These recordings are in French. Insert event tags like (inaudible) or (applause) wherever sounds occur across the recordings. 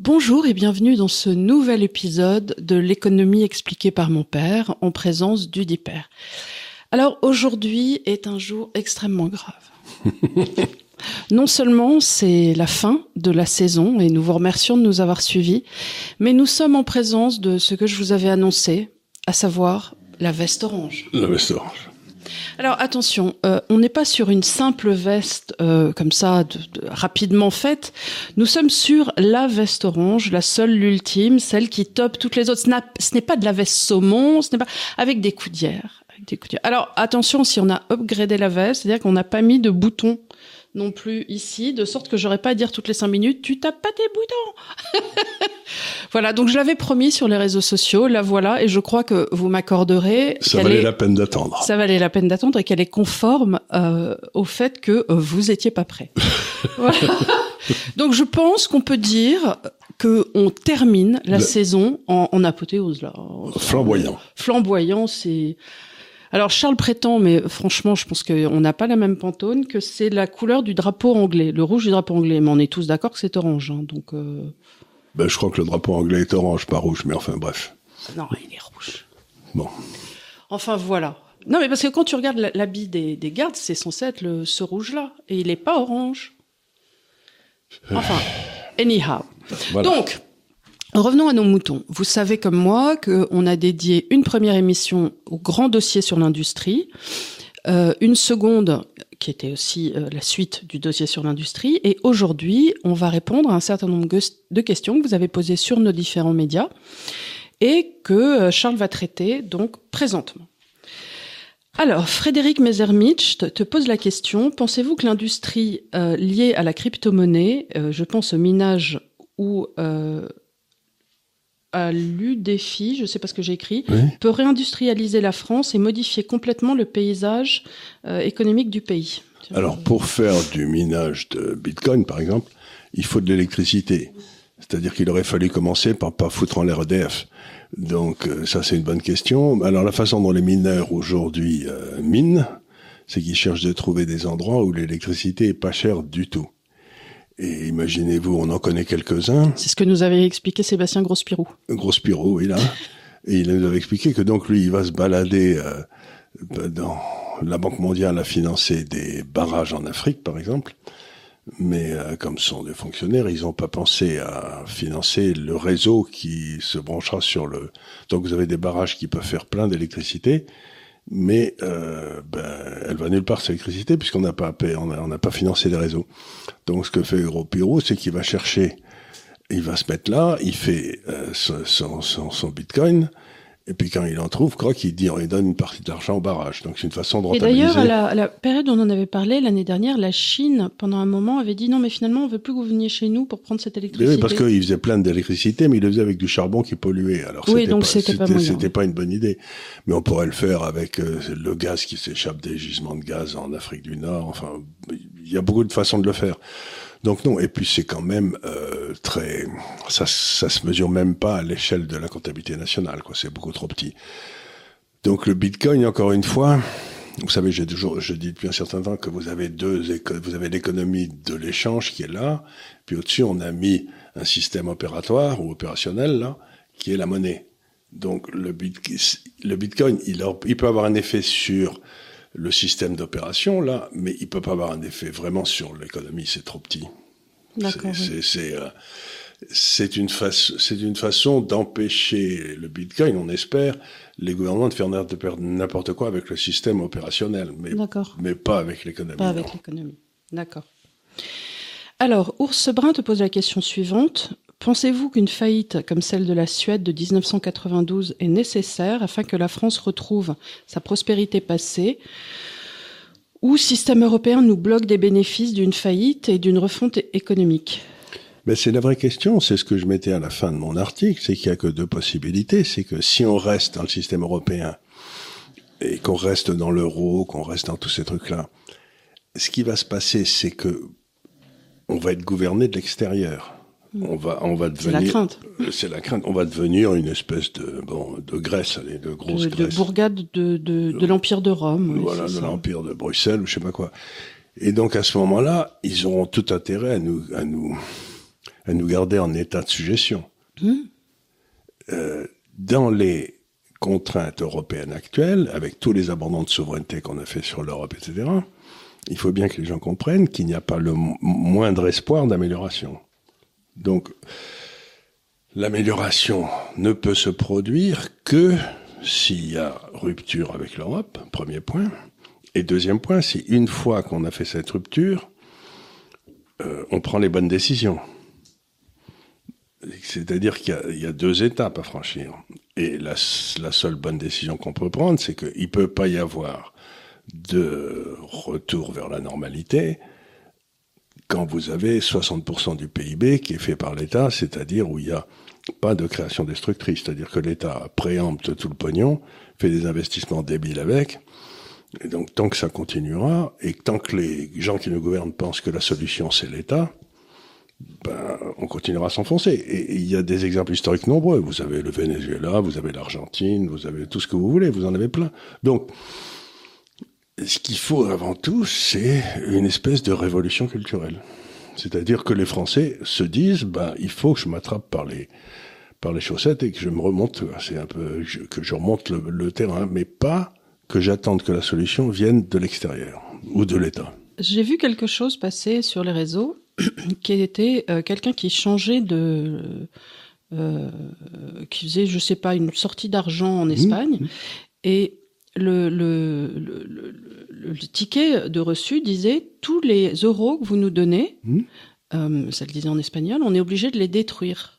Bonjour et bienvenue dans ce nouvel épisode de l'économie expliquée par mon père en présence du Père. Alors aujourd'hui est un jour extrêmement grave. (laughs) non seulement c'est la fin de la saison et nous vous remercions de nous avoir suivis, mais nous sommes en présence de ce que je vous avais annoncé, à savoir la veste orange. La veste orange. Alors attention, euh, on n'est pas sur une simple veste euh, comme ça, de, rapidement faite. Nous sommes sur la veste orange, la seule, l'ultime, celle qui top toutes les autres. Ce n'est pas de la veste saumon, ce n'est pas avec des. Avec des coudières. Alors attention, si on a upgradé la veste, c'est-à-dire qu'on n'a pas mis de boutons non plus ici, de sorte que j'aurais pas à dire toutes les cinq minutes, tu tapes pas tes boutons. (laughs) voilà, donc je l'avais promis sur les réseaux sociaux, la voilà, et je crois que vous m'accorderez. Ça valait la peine d'attendre. Ça valait la peine d'attendre et qu'elle est conforme euh, au fait que euh, vous étiez pas prêt. (laughs) Donc je pense qu'on peut dire que on termine la saison en, en apothéose là. Flamboyant. Flamboyant, c'est alors Charles prétend, mais franchement, je pense qu'on n'a pas la même pantone, que c'est la couleur du drapeau anglais, le rouge du drapeau anglais. Mais on est tous d'accord que c'est orange, hein, donc. Euh... Ben, je crois que le drapeau anglais est orange, pas rouge, mais enfin bref. Non, il est rouge. Bon. Enfin voilà. Non, mais parce que quand tu regardes l'habit des, des gardes, c'est censé être le, ce rouge-là, et il n'est pas orange. Enfin, anyhow. Voilà. Donc, Revenons à nos moutons. Vous savez comme moi qu'on a dédié une première émission au grand dossier sur l'industrie, euh, une seconde qui était aussi euh, la suite du dossier sur l'industrie, et aujourd'hui on va répondre à un certain nombre de questions que vous avez posées sur nos différents médias et que euh, Charles va traiter donc présentement. Alors, Frédéric Messermitch te pose la question, pensez-vous que l'industrie liée à la crypto-monnaie, je pense au minage ou à l'UDEFI, je ne sais pas ce que j'ai écrit, oui. peut réindustrialiser la France et modifier complètement le paysage euh, économique du pays. Alors, pour faire du minage de Bitcoin, par exemple, il faut de l'électricité. C'est-à-dire qu'il aurait fallu commencer par pas foutre en l'air EDF. Donc, euh, ça, c'est une bonne question. Alors, la façon dont les mineurs aujourd'hui euh, minent, c'est qu'ils cherchent de trouver des endroits où l'électricité est pas chère du tout. Et imaginez-vous, on en connaît quelques-uns. C'est ce que nous avait expliqué Sébastien Grospirou. Grospirou, oui, là. Et il nous avait expliqué que donc lui, il va se balader euh, dans la Banque mondiale à financer des barrages en Afrique, par exemple. Mais euh, comme sont des fonctionnaires, ils n'ont pas pensé à financer le réseau qui se branchera sur le. Donc vous avez des barrages qui peuvent faire plein d'électricité, mais euh, ben, elle va nulle part cette électricité puisqu'on n'a pas on n'a pas financé les réseaux. Donc ce que fait Europiro, c'est qu'il va chercher, il va se mettre là, il fait euh, son, Bitcoin, et puis quand il en trouve, crois qu'il dit, il donne une partie de l'argent au barrage. Donc c'est une façon de rentabiliser. Et d'ailleurs, à la, à la période où on en avait parlé l'année dernière, la Chine, pendant un moment, avait dit non, mais finalement, on veut plus que vous veniez chez nous pour prendre cette électricité. Mais oui, parce qu'il faisait plein d'électricité, mais il le faisait avec du charbon qui polluait. Alors oui, donc c'était pas, pas, c'était pas une bonne idée. Mais on pourrait le faire avec euh, le gaz qui s'échappe des gisements de gaz en Afrique du Nord. Enfin, il y a beaucoup de façons de le faire. Donc non, et puis c'est quand même euh, très, ça, ça se mesure même pas à l'échelle de la comptabilité nationale, quoi. C'est beaucoup trop petit. Donc le Bitcoin, encore une fois, vous savez, j'ai toujours, je dis depuis un certain temps que vous avez deux, vous avez l'économie de l'échange qui est là, puis au-dessus on a mis un système opératoire ou opérationnel là, qui est la monnaie. Donc le, bit, le Bitcoin, il peut avoir un effet sur le système d'opération là, mais il peut pas avoir un effet vraiment sur l'économie, c'est trop petit. D'accord. C'est euh, c'est une façon c'est une façon d'empêcher le Bitcoin, on espère, les gouvernements de faire n'importe quoi avec le système opérationnel, mais mais pas avec l'économie. Pas avec l'économie. D'accord. Alors, Ours Brun te pose la question suivante. Pensez-vous qu'une faillite comme celle de la Suède de 1992 est nécessaire afin que la France retrouve sa prospérité passée ou système européen nous bloque des bénéfices d'une faillite et d'une refonte économique? Mais c'est la vraie question, c'est ce que je mettais à la fin de mon article, c'est qu'il y a que deux possibilités, c'est que si on reste dans le système européen et qu'on reste dans l'euro, qu'on reste dans tous ces trucs-là, ce qui va se passer, c'est que on va être gouverné de l'extérieur on va on va devenir c'est la crainte c'est la crainte on va devenir une espèce de bon de Grèce allez, de grosse de, Grèce de bourgade de de, de l'empire de Rome oui, voilà de l'empire de Bruxelles ou je sais pas quoi et donc à ce moment-là ils auront tout intérêt à nous à nous à nous garder en état de suggestion. Mmh. Euh, dans les contraintes européennes actuelles, avec tous les abandons de souveraineté qu'on a fait sur l'Europe, etc., il faut bien que les gens comprennent qu'il n'y a pas le moindre espoir d'amélioration. Donc, l'amélioration ne peut se produire que s'il y a rupture avec l'Europe, premier point. Et deuxième point, si une fois qu'on a fait cette rupture, euh, on prend les bonnes décisions. C'est-à-dire qu'il y, a deux étapes à franchir. Et la, la seule bonne décision qu'on peut prendre, c'est qu'il ne peut pas y avoir de retour vers la normalité quand vous avez 60% du PIB qui est fait par l'État, c'est-à-dire où il n'y a pas de création destructrice, c'est-à-dire que l'État préempte tout le pognon, fait des investissements débiles avec, et donc tant que ça continuera, et tant que les gens qui nous gouvernent pensent que la solution c'est l'État, ben, on continuera à s'enfoncer. Et il y a des exemples historiques nombreux. Vous avez le Venezuela, vous avez l'Argentine, vous avez tout ce que vous voulez, vous en avez plein. Donc, ce qu'il faut avant tout, c'est une espèce de révolution culturelle. C'est-à-dire que les Français se disent, ben, il faut que je m'attrape par les, par les chaussettes et que je me remonte, c'est un peu, que je remonte le, terrain, mais pas que j'attende que la solution vienne de l'extérieur ou de l'État. J'ai vu quelque chose passer sur les réseaux (coughs) qui était euh, quelqu'un qui changeait de, euh, qui faisait, je sais pas, une sortie d'argent en mmh. Espagne et le, le, le, le, ticket de reçu disait tous les euros que vous nous donnez, mmh. euh, ça le disait en espagnol, on est obligé de les détruire.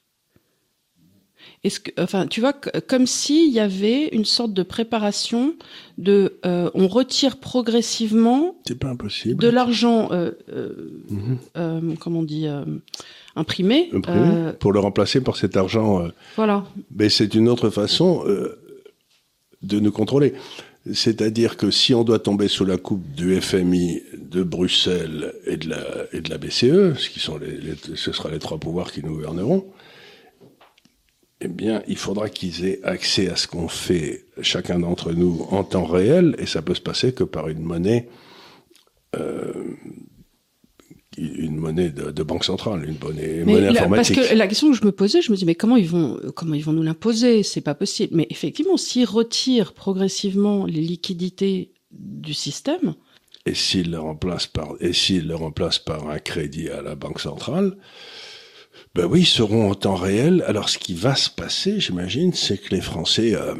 Est-ce que, enfin, tu vois, comme s'il y avait une sorte de préparation de, euh, on retire progressivement. C'est pas impossible. De l'argent, euh, euh, mmh. euh comment on dit, imprimé. imprimé pour le remplacer par cet argent. voilà. Mais c'est une autre façon de nous contrôler. C'est-à-dire que si on doit tomber sous la coupe du FMI, de Bruxelles et de la, BCE, ce qui sont les, ce sera les trois pouvoirs qui nous gouverneront, eh bien, il faudra qu'ils aient accès à ce qu'on fait chacun d'entre nous en temps réel, et ça peut se passer que par une monnaie, euh, une monnaie de, banque centrale, une monnaie, monnaie informatique. Parce que la question que je me posais, je me dis mais comment ils vont, comment ils vont nous l'imposer? C'est pas possible. Mais effectivement, s'ils retirent progressivement les liquidités du système, et s'ils le remplacent par, et s'ils le remplacent par un crédit à la banque centrale, ben oui, ils seront en temps réel. Alors, ce qui va se passer, j'imagine, c'est que les Français euh,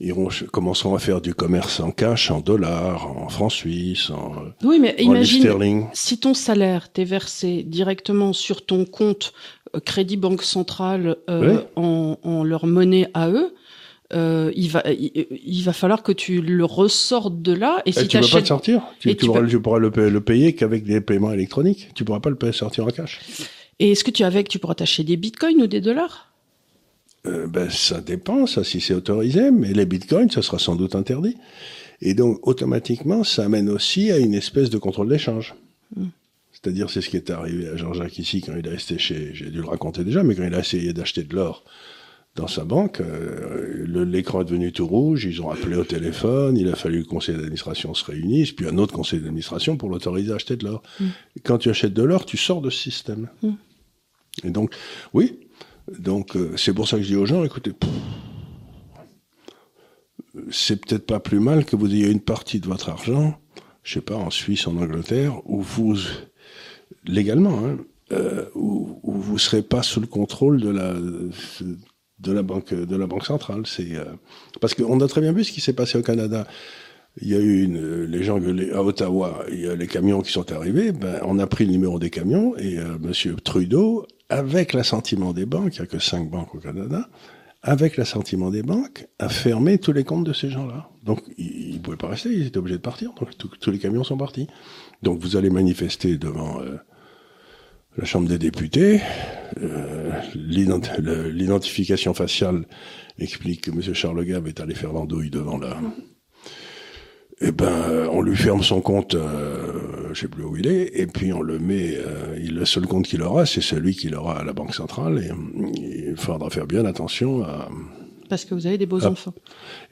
iront, commenceront à faire du commerce en cash, en dollars, en francs suisses, en Oui, mais imagine, si ton salaire t'est versé directement sur ton compte euh, Crédit Banque Centrale euh, en, en, leur monnaie à eux, euh, il va il, va falloir que tu le ressortes de là. Et si tu ne peux pas le sortir? Tu, tu, pourras, tu, pourras, le, le payer qu'avec des paiements électroniques. Tu pourras pas le sortir en cash. Et est-ce que tu avec, tu pourras t'acheter des bitcoins ou des dollars? Euh, ben, Ça dépend, ça, si c'est autorisé, mais les bitcoins, ça sera sans doute interdit. Et donc, automatiquement, ça amène aussi à une espèce de contrôle d'échange. Hmm. C'est-à-dire, c'est ce qui est arrivé à Jean-Jacques ici quand il est resté chez, j'ai dû le raconter déjà, mais quand il a essayé d'acheter de l'or dans sa banque, euh, l'écran est devenu tout rouge, ils ont appelé au téléphone, il a fallu que le conseil d'administration se réunisse, puis un autre conseil d'administration pour l'autoriser à acheter de l'or. Hmm. Quand tu achètes de l'or, tu sors de ce système. Hmm. Et donc, oui, donc euh, c'est pour ça que je dis aux gens, écoutez, c'est peut-être pas plus mal que vous ayez une partie de votre argent, je sais pas, en Suisse, en Angleterre, où vous, légalement, hein, euh, où, où, vous serez pas sous le contrôle de la de la banque de la banque centrale. C'est euh, parce qu'on a très bien vu ce qui s'est passé au Canada. Il y a eu les gens à Ottawa, il y a les camions qui sont arrivés. Ben, on a pris le numéro des camions et euh, Monsieur Trudeau avec l'assentiment des banques, il n'y a que cinq banques au Canada, avec l'assentiment des banques, a fermé tous les comptes de ces gens-là. Donc, ils ne pouvaient pas rester, ils étaient obligés de partir. Donc, tous les camions sont partis. Donc, vous allez manifester devant euh, la Chambre des députés. Euh, L'identification faciale explique que M. Charles Gave est allé faire l'andouille devant la, eh ben, on lui ferme son compte, euh, je sais plus où il est, et puis on le met. Euh, le seul compte qu'il aura, c'est celui qu'il aura à la banque centrale, et, il faudra faire bien attention à. Parce que vous avez des beaux enfants.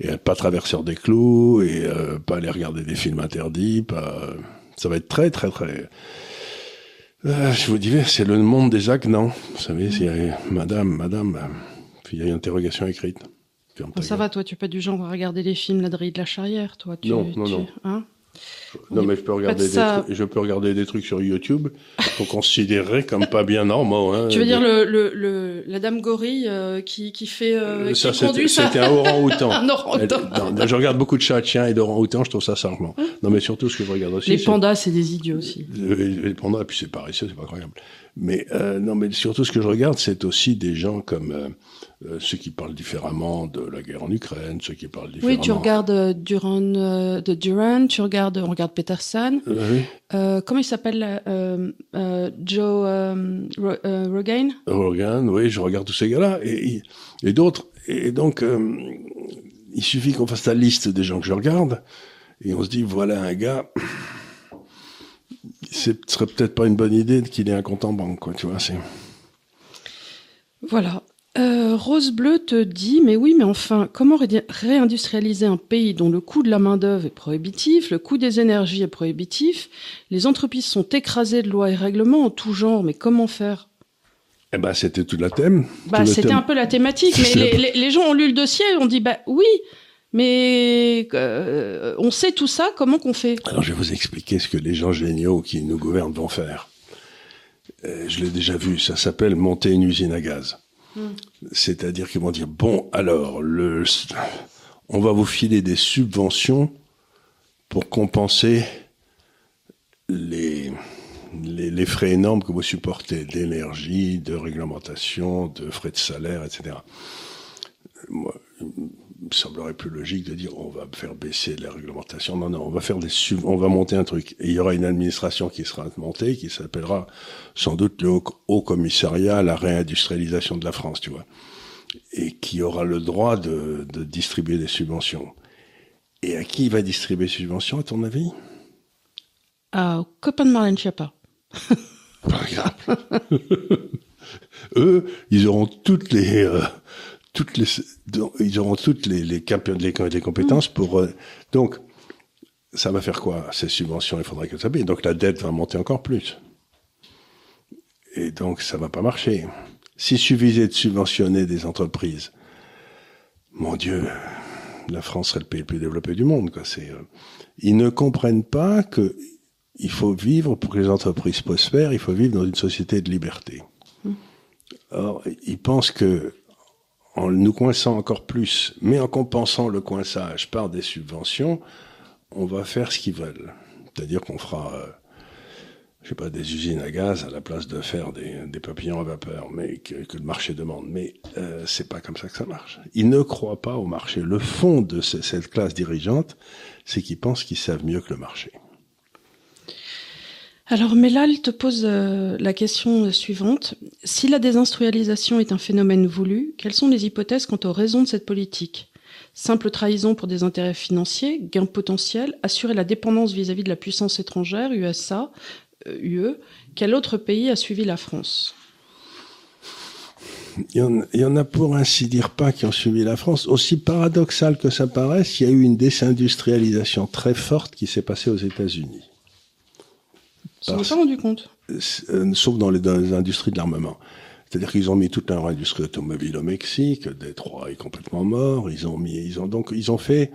Et à pas traverser des clous, et euh, pas aller regarder des films interdits, pas. Ça va être très, très, très. Euh, je vous disais, c'est le monde des non? Vous savez, c'est madame, madame, puis il y a une interrogation écrite. Ça va, toi, tu n'es pas du genre à regarder les films La Drille de la Charrière, toi tu, Non, non, non. Hein? Non, mais je peux, regarder des trucs, je peux regarder des trucs sur YouTube qu'on considérerait comme pas bien normaux. Hein, tu veux dire le, le, le, la dame gorille euh, qui, qui fait euh, ça, C'était un orang-outan. (laughs) un orang-outan. je regarde beaucoup de chats, chiens et d'orang-outans, je trouve ça charmant. Hein? Non, mais surtout ce que je regarde aussi. Les pandas, c'est des idiots aussi. Les, pandas, puis c'est pareil, c'est pas incroyable. Mais euh, non, mais surtout ce que je regarde, c'est aussi des gens comme euh, euh, ceux qui parlent différemment de la guerre en Ukraine, ceux qui parlent différemment. Oui, tu regardes euh, Duran de Duran, tu regardes, on regarde Peterson. Oui. comment il s'appelle Joe Rogan. Rogan, oui, je regarde tous ces gars-là et, et d'autres. Et donc, il suffit qu'on fasse la liste des gens que je regarde et on se dit voilà un gars ce serait peut-être pas une bonne idée qu'il ait un compte en banque, quoi, tu vois. Voilà. Euh, Rose Bleu te dit, mais oui, mais enfin, comment réindustrialiser un pays dont le coût de la main-d'œuvre est prohibitif, le coût des énergies est prohibitif, les entreprises sont écrasées de lois et règlements en tout genre, mais comment faire? Eh ben, c'était tout la thème. Bah, c'était un peu la thématique, mais (laughs) les, les, gens ont lu le dossier, ont dit, bah oui, mais euh, on sait tout ça, comment qu'on fait? Alors je vais vous expliquer ce que les gens géniaux qui nous gouvernent vont faire. Euh, je l'ai déjà vu, ça s'appelle monter une usine à gaz. C'est-à-dire qu'ils vont dire, bon, alors, on va vous filer des subventions pour compenser les, frais énormes que vous supportez d'énergie, de réglementation, de frais de salaire, etc. me semblerait plus logique de dire on va faire baisser les réglementations. Non, non, on va faire des on va monter un truc. Et il y aura une administration qui sera montée, qui s'appellera sans doute le Haut, Commissariat à la réindustrialisation de la France, tu vois, et qui aura le droit de, de distribuer des subventions. Et à qui il va distribuer des subventions, à ton avis? À copain de Marlène Schiappa. (laughs) Eux, ils auront toutes les euh, toutes les, ils auront toutes les, les, les compétences pour. Euh, donc, ça va faire quoi Ces subventions, il faudrait que ça paye. Donc la dette va monter encore plus. Et donc, ça va pas marcher. S'il suffisait de subventionner des entreprises, mon Dieu, la France serait le pays le plus développé du monde. Quoi. C'est, euh, ils ne comprennent pas que il faut vivre pour que les entreprises prospèrent. Il faut vivre dans une société de liberté. Mmh. Or, ils pensent que en nous coinçant encore plus, mais en compensant le coinçage par des subventions, on va faire ce qu'ils veulent. C'est-à-dire qu'on fera, euh, je sais pas, des usines à gaz à la place de faire des, papillons à vapeur, mais que, le marché demande. Mais euh, c'est pas comme ça que ça marche. Ils ne croient pas au marché. Le fond de cette classe dirigeante, c'est qu'ils pensent qu'ils savent mieux que le marché. Alors Mélal te pose euh, la question suivante. Si la désindustrialisation est un phénomène voulu, quelles sont les hypothèses quant aux raisons de cette politique? Simple trahison pour des intérêts financiers, gain potentiel, assurer la dépendance vis-à-vis de la puissance étrangère, USA, UE. Euh, Quel autre pays a suivi la France? Il y, en, a pour ainsi dire pas qui ont suivi la France. Aussi paradoxal que ça paraisse, il y a eu une désindustrialisation très forte qui s'est passée aux États-Unis. Ils s'en pas rendu compte. Euh, sauf dans les, industries de l'armement. C'est-à-dire qu'ils ont mis toute leur industrie automobile au Mexique, Détroit est complètement mort, ils ont mis, ils ont donc, ils ont fait,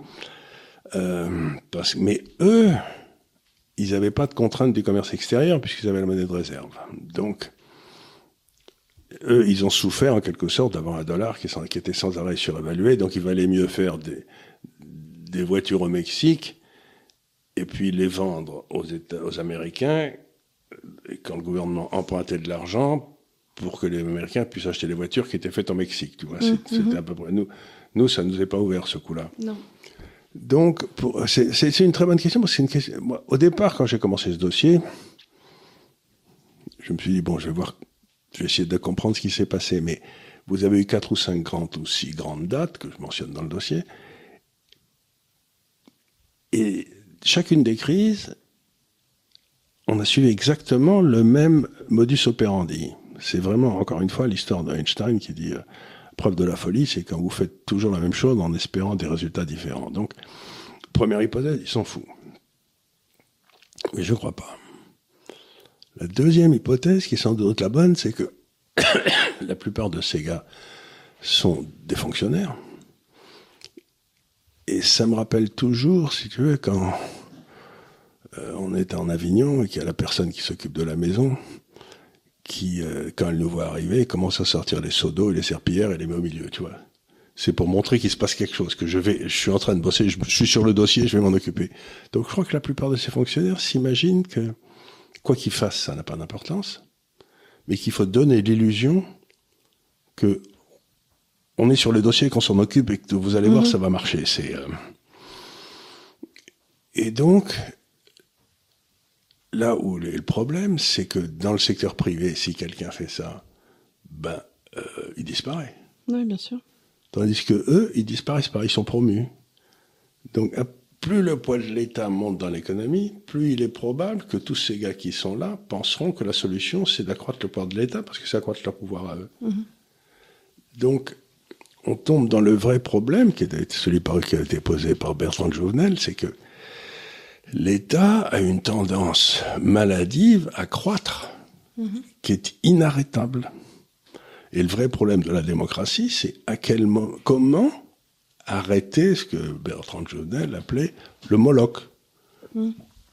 euh, parce, mais eux, ils n'avaient pas de contrainte du commerce extérieur puisqu'ils avaient la monnaie de réserve. Donc, eux, ils ont souffert en quelque sorte d'avoir un dollar qui, qui, était sans arrêt surévalué, donc il valait mieux faire des, des voitures au Mexique et puis les vendre aux, États, aux Américains quand le gouvernement empruntait de l'argent pour que les Américains puissent acheter des voitures qui étaient faites en Mexique. Tu vois, mmh, c'était mmh. à peu près nous. Nous, ça ne nous est pas ouvert ce coup-là. Non. Donc, c'est une très bonne question parce que c'est une question. Moi, au départ, quand j'ai commencé ce dossier, je me suis dit bon, je vais voir, je vais essayer de comprendre ce qui s'est passé. Mais vous avez eu quatre ou cinq grandes ou six grandes dates que je mentionne dans le dossier, et chacune des crises, on a suivi exactement le même modus operandi. C'est vraiment, encore une fois, l'histoire d'Einstein qui dit, euh, preuve de la folie, c'est quand vous faites toujours la même chose en espérant des résultats différents. Donc, première hypothèse, ils s'en foutent. Mais je crois pas. La deuxième hypothèse, qui est sans doute la bonne, c'est que (coughs) la plupart de ces gars sont des fonctionnaires. Et ça me rappelle toujours, si tu veux, quand euh, on est en Avignon et qu'il y a la personne qui s'occupe de la maison, qui, euh, quand elle nous voit arriver, commence à sortir les seaux d'eau et les serpillères et les met au milieu, tu vois. C'est pour montrer qu'il se passe quelque chose, que je vais, je suis en train de bosser, je, suis sur le dossier, je vais m'en occuper. Donc je crois que la plupart de ces fonctionnaires s'imaginent que quoi qu'ils fassent, ça n'a pas d'importance, mais qu'il faut donner l'illusion que on est sur le dossier, qu'on s'en occupe et que vous allez voir, mhm. ça va marcher. C'est euh, et donc là où est le problème, c'est que dans le secteur privé, si quelqu'un fait ça, ben euh, il disparaît. Oui, bien sûr. Tandis que eux, ils disparaissent pas, ils sont promus. Donc plus le poids de l'État monte dans l'économie, plus il est probable que tous ces gars qui sont là penseront que la solution, c'est d'accroître le poids de l'État, parce que ça accroître leur pouvoir à eux. Mhm. Donc, on tombe dans le vrai problème, qui est celui qui a été posé par Bertrand de Jouvenel, c'est que l'État a une tendance maladive à croître, mhm. qui est inarrêtable. Et le vrai problème de la démocratie, c'est à quel moment, comment arrêter ce que Bertrand Jovenel appelait le Moloch. Mm.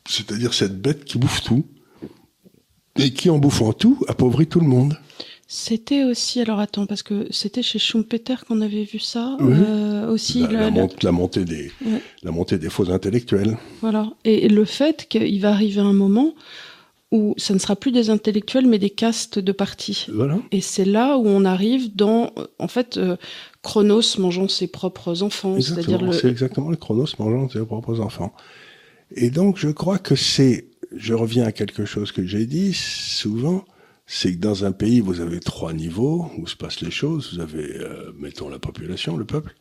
C'est-à-dire cette bête qui bouffe tout, et qui, en bouffant tout, appauvrit tout le monde. C'était aussi, alors attends, parce que c'était chez Schumpeter qu'on avait vu ça, euh, aussi. La, la, montée des, la montée des faux intellectuels. Voilà. Et le fait qu'il va arriver un moment où ça ne sera plus des intellectuels, mais des castes de partis. Voilà. Et c'est là où on arrive dans, en fait, euh, Chronos mangeant ses propres enfants. Le... C'est exactement le Chronos mangeant ses propres enfants. Et donc, je crois que c'est, je reviens à quelque chose que j'ai dit souvent, c'est que dans un pays, vous avez trois niveaux où se passent les choses. Vous avez, euh, mettons, la population, le peuple.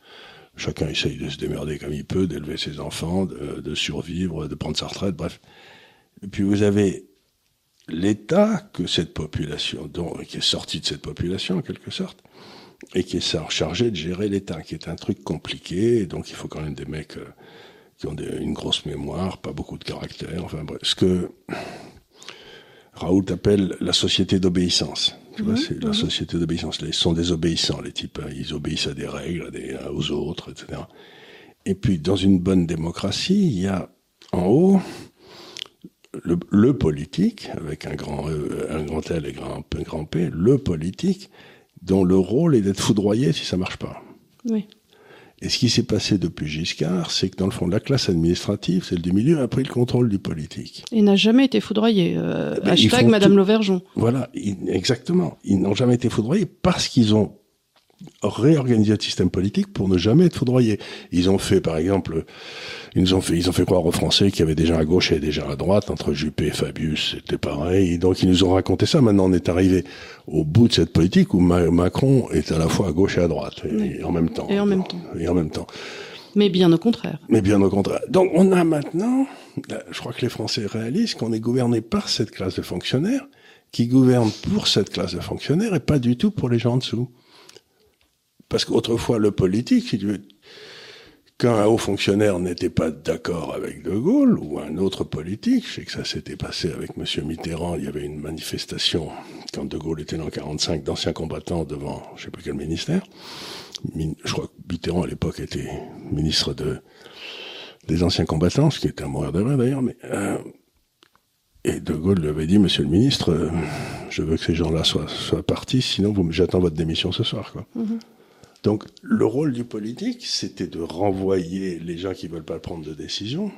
Chacun essaye de se démerder comme il peut, d'élever ses enfants, de, survivre, de prendre sa retraite, bref. Et puis vous avez l'État que cette population, donc, qui est sorti de cette population en quelque sorte, et qui est chargé de gérer l'État, qui est un truc compliqué, donc il faut quand même des mecs euh, qui ont une grosse mémoire, pas beaucoup de caractère, enfin bref, ce que Raoult appelle la société d'obéissance. Tu vois, mhm, c'est la mhm. société d'obéissance. Ils sont des obéissants, les types. Hein. Ils obéissent à des règles, des, aux autres, etc. Et puis, dans une bonne démocratie, il y a en haut le, le politique, avec un grand, e, un grand L et un, un grand P, le politique, dont le rôle est d'être foudroyé si ça marche pas. Oui. Et ce qui s'est passé depuis Giscard, c'est que dans le fond, la classe administrative, celle du milieu, a pris le contrôle du politique. Et n'a jamais été foudroyé. Euh, ben, hashtag Madame Lauvergeon. Voilà, exactement. Ils n'ont jamais été foudroyés parce qu'ils ont réorganiser le système politique pour ne jamais être foudroyés. Ils ont fait, par exemple, ils ont fait, ils ont fait croire aux Français qu'il y avait déjà à gauche et déjà à droite, entre Juppé et Fabius, c'était pareil. donc ils nous ont raconté ça. Maintenant, on est arrivé au bout de cette politique où Macron est à la fois à gauche et à droite, et, en même temps. Et en même temps. Et en même temps. Mais bien au contraire. Mais bien au contraire. Donc on a maintenant, je crois que les Français réalisent qu'on est gouverné par cette classe de fonctionnaires qui gouverne pour cette classe de fonctionnaires et pas du tout pour les gens en dessous. Parce qu'autrefois, le politique, quand un haut fonctionnaire n'était pas d'accord avec De Gaulle ou un autre politique, je sais que ça s'était passé avec M. Mitterrand, il y avait une manifestation quand De Gaulle était dans 45 d'anciens combattants devant je sais plus quel ministère. Je crois que Mitterrand à l'époque était ministre de des anciens combattants, ce qui était un mourir de d'ailleurs, mais euh, et De Gaulle lui avait dit, Monsieur le ministre, euh, je veux que ces gens-là soient, soient partis, sinon j'attends votre démission ce soir. Quoi. Mm-hmm. Donc le rôle du politique, c'était de renvoyer les gens qui veulent pas prendre de décision,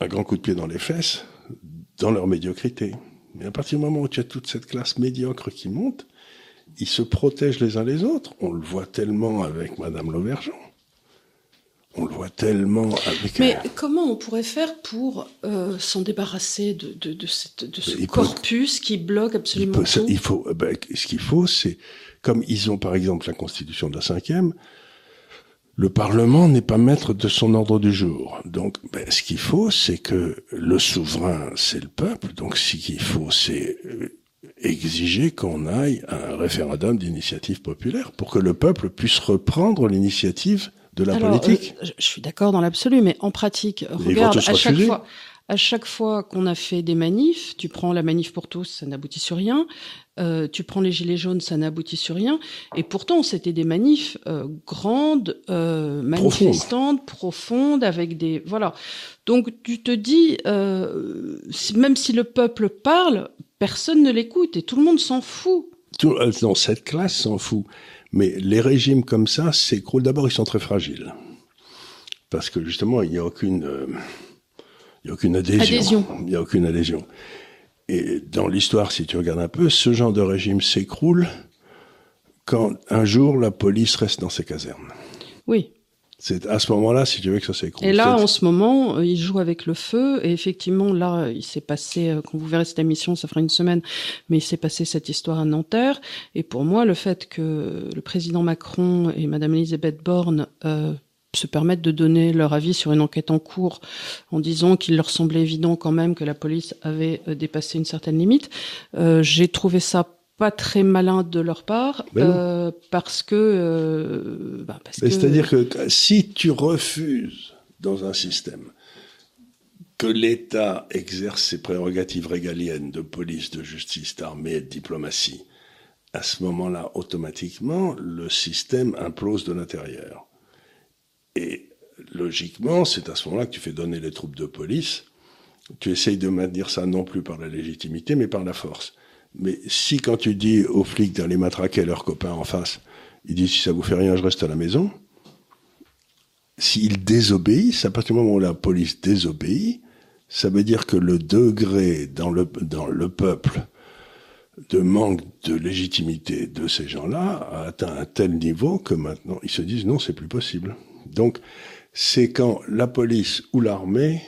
un grand coup de pied dans les fesses, dans leur médiocrité. Mais à partir du moment où tu as toute cette classe médiocre qui monte, ils se protègent les uns les autres. On le voit tellement avec Madame Lauvergeon. On le voit tellement avec. Mais comment on pourrait faire pour euh, s'en débarrasser de, de, de, cette, de ce corpus qui bloque absolument tout? il faut, ben, Ce qu'il faut, c'est comme ils ont par exemple la constitution de la cinquième, le Parlement n'est pas maître de son ordre du jour. Donc, ben, ce qu'il faut, c'est que le souverain, c'est le peuple. Donc, ce qu'il faut, c'est euh, exiger qu'on aille à un référendum d'initiative populaire pour que le peuple puisse reprendre l'initiative de la politique. Euh, je suis d'accord dans l'absolu, mais en pratique, regarde à chaque fois à chaque fois qu'on a fait des manifs, tu prends la manif pour tous, ça n'aboutit sur rien. Euh, tu prends les gilets jaunes, ça n'aboutit sur rien. Et pourtant, c'était des manifs euh, grandes, euh, manifestantes, profondes, avec des voilà. Donc tu te dis, même si le peuple parle, personne ne l'écoute et tout le monde s'en fout. Tout, non, cette classe s'en fout. Mais les régimes comme ça s'écroulent. D'abord, ils sont très fragiles parce que justement, il n'y a aucune il n'y a aucune adhésion. Il n'y a aucune adhésion. Et dans l'histoire, si tu regardes un peu, ce genre de régime s'écroule quand un jour la police reste dans ses casernes. Oui. C'est à ce moment-là, si tu veux, que ça s'écroule. Et là, en ce moment, euh, il joue avec le feu. Et effectivement, là, il s'est passé, euh, quand vous verrez cette émission, ça fera une semaine, mais il s'est passé cette histoire à Nanterre. Et pour moi, le fait que le président Macron et Madame Elisabeth Borne euh, se permettre de donner leur avis sur une enquête en cours en disant qu'il leur semblait évident quand même que la police avait euh, dépassé une certaine limite. Euh, J'ai trouvé ça pas très malin de leur part euh, parce que euh, bah parce que c'est-à-dire que si tu refuses dans un système que l'État exerce ses prérogatives régaliennes de police, de justice, d'armée et de diplomatie, à ce moment-là, automatiquement, le système implose de l'intérieur. Et logiquement, c'est à ce moment-là que tu fais donner les troupes de police. Tu essayes de maintenir ça non plus par la légitimité, mais par la force. Mais si quand tu dis aux flics d'aller matraquer leurs copains en face, ils disent si ça vous fait rien, je reste à la maison. S'ils désobéissent, à partir du moment où la police désobéit, ça veut dire que le degré dans le, dans le peuple de manque de légitimité de ces gens-là a atteint un tel niveau que maintenant ils se disent non, c'est plus possible. Donc, c'est quand la police ou l'armée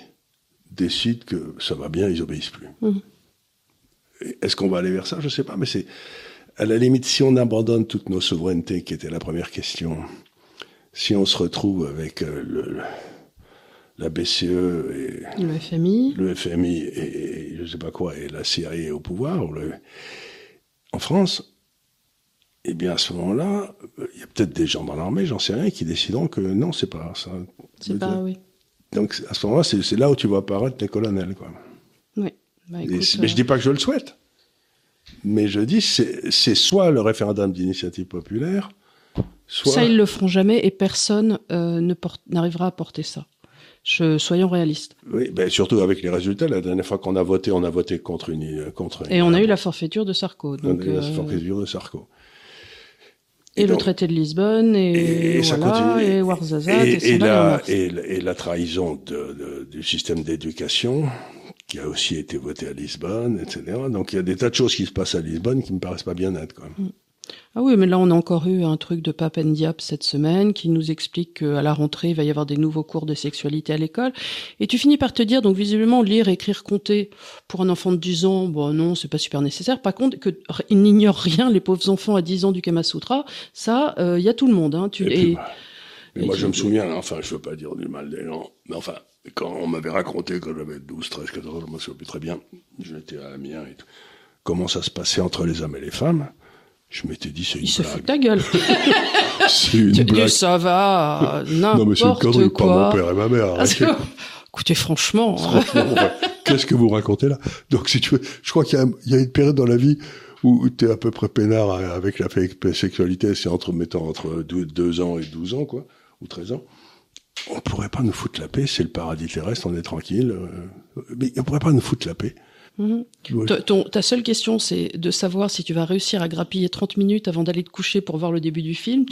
décide que ça va bien, ils obéissent plus. Mmh. Est-ce qu'on va aller vers ça? Je ne sais pas, mais c'est à la limite si on abandonne toutes nos souverainetés, qui était la première question. Si on se retrouve avec euh, le, la BCE et le FMI, le FMI et, je je sais pas quoi et la CIA au pouvoir, en France, eh bien, à ce moment-là, il y a peut-être des gens dans l'armée, j'en sais rien, qui décideront que non, c'est pas ça. C'est pas, oui. Donc, à ce moment-là, c'est là où tu vas apparaître les colonels, quoi. Oui. Bah, mais je dis pas que je le souhaite. Mais je dis, c'est soit le référendum d'initiative populaire, soit... Ça, ils le feront jamais et personne euh, n'arrivera à porter ça. Je, soyons réalistes. Oui, ben surtout avec les résultats. La dernière fois qu'on a voté, on a voté contre une... Contre et on a eu la forfaiture de Sarko. Donc, on a eu la euh, forfaiture de Sarko. Et, le traité de Lisbonne, et, et, voilà, et Warzazat, et, la, et, la trahison de, de, du système d'éducation, qui a aussi été voté à Lisbonne, etc. Donc il y a des tas de choses qui se passent à Lisbonne qui me paraissent pas bien nettes, quand même. Mm. Ah oui, mais là, on a encore eu un truc de Pape Ndiap cette semaine qui nous explique qu'à la rentrée, il va y avoir des nouveaux cours de sexualité à l'école. Et tu finis par te dire, donc visiblement, lire, écrire, compter pour un enfant de 10 ans, bon non, c'est pas super nécessaire. Par contre, qu'ils n'ignorent rien, les pauvres enfants à 10 ans du Kama Sutra, ça, il euh, y a tout le monde. Hein. Tu, et, mais moi, je me souviens, enfin, je veux pas dire du mal des gens, mais enfin, quand on m'avait raconté quand j'avais 12, 13, 14 ans, je me souviens plus très bien, j'étais à Amiens et tout, comment ça se passait entre les hommes et les femmes, je m'étais dit, c'est une Il blague. se fout de ta gueule. (laughs) c'est une tu blague. Ça va, n'importe Non, mais c'est une connerie, pas mon père et ma mère. Écoutez, franchement. franchement Qu'est-ce que vous racontez là? Donc, si tu veux, je crois qu'il y, y, a une période dans la vie où tu es à peu près peinard avec la sexualité, c'est entre, mettons, entre 2 ans et 12 ans, quoi, ou 13 ans. On pourrait pas nous foutre la paix, c'est le paradis terrestre, on est tranquille. Euh, mais on pourrait pas nous foutre la paix. Mmh. Ton, ta seule question, c'est de savoir si tu vas réussir à grappiller 30 minutes avant d'aller te coucher pour voir le début du film.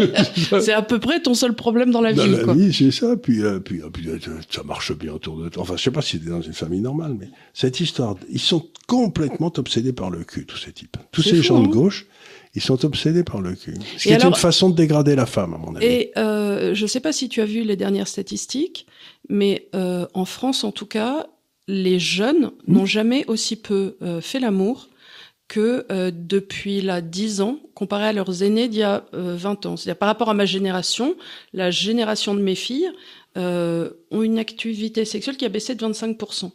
(laughs) c'est à peu près ton seul problème dans la dans vie. Dans la vie, c'est ça. Puis, euh, puis, euh, puis euh, ça marche bien autour de toi. Enfin, je sais pas si t'es dans une famille normale, mais cette histoire, ils sont complètement obsédés par le cul, tous ces types. Tous ces gens de hein. gauche, ils sont obsédés par le cul. Ce qui est une façon de dégrader la femme, à mon avis. Et euh, je sais pas si tu as vu les dernières statistiques, mais euh, en France, en tout cas, les jeunes n'ont jamais aussi peu euh, fait l'amour que euh, depuis là 10 ans, comparé à leurs aînés d'il y a 20 euh, ans. C'est-à-dire par rapport à ma génération, la génération de mes filles ont une activité sexuelle qui a baissé de 25%.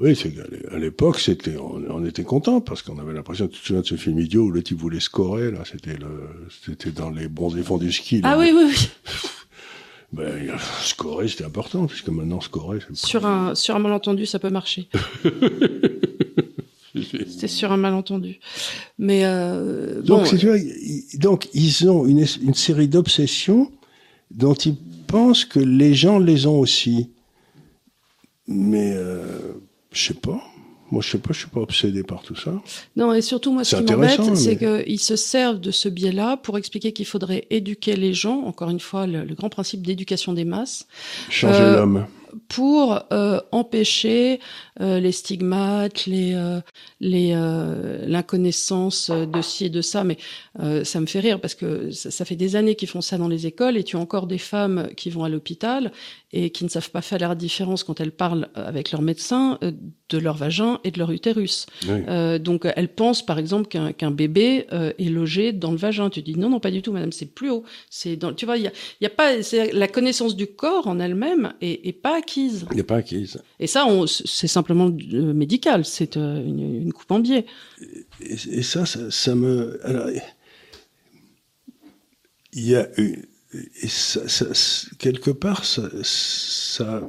Oui, c'est à l'époque, c'était, on, était content parce qu'on avait l'impression, tu te souviens de ce film idiot où le type voulait scorer, là, c'était le, c'était dans les bons enfants du ski. Ah oui, oui, oui. (laughs) Ben, scorer, c'était important, puisque maintenant, scorer... Sur un, sur un malentendu, ça peut marcher. (laughs) C'était sur un malentendu. Mais euh, donc, bon, ils- donc, ils ont une, une série d'obsessions dont ils pensent que les gens les ont aussi. Mais euh, je sais pas. Moi, je sais pas. Je suis pas obsédé par tout ça. Non, et surtout, moi, ce qui m'embête, c'est qu'ils se servent de ce biais-là pour expliquer qu'il faudrait éduquer les gens, encore une fois, le, le grand principe d'éducation des masses, Changer Euh, l'homme. pour euh, empêcher euh, les stigmates, les, les l'inconnaissance de ci et de ça. Mais ça me fait rire parce que ça, ça fait des années qu'ils font ça dans les écoles et tu as encore des femmes qui vont à l'hôpital et qui ne savent pas faire la différence quand elles parlent avec leur médecin euh, de leur vagin et de leur utérus. Oui. Euh, donc elles pensent par exemple qu'un bébé euh, est logé dans le vagin. Tu dis non non pas du tout madame c'est plus haut. C'est dans tu vois il y a, y a pas la connaissance du corps en elle-même est, est pas acquise. A pas acquise. Et ça c'est simplement euh, médical c'est euh, une, une coupe en biais. Et, et ça, ça, ça me. Alors, il y a une. Et ça, ça- quelque part, ça, ça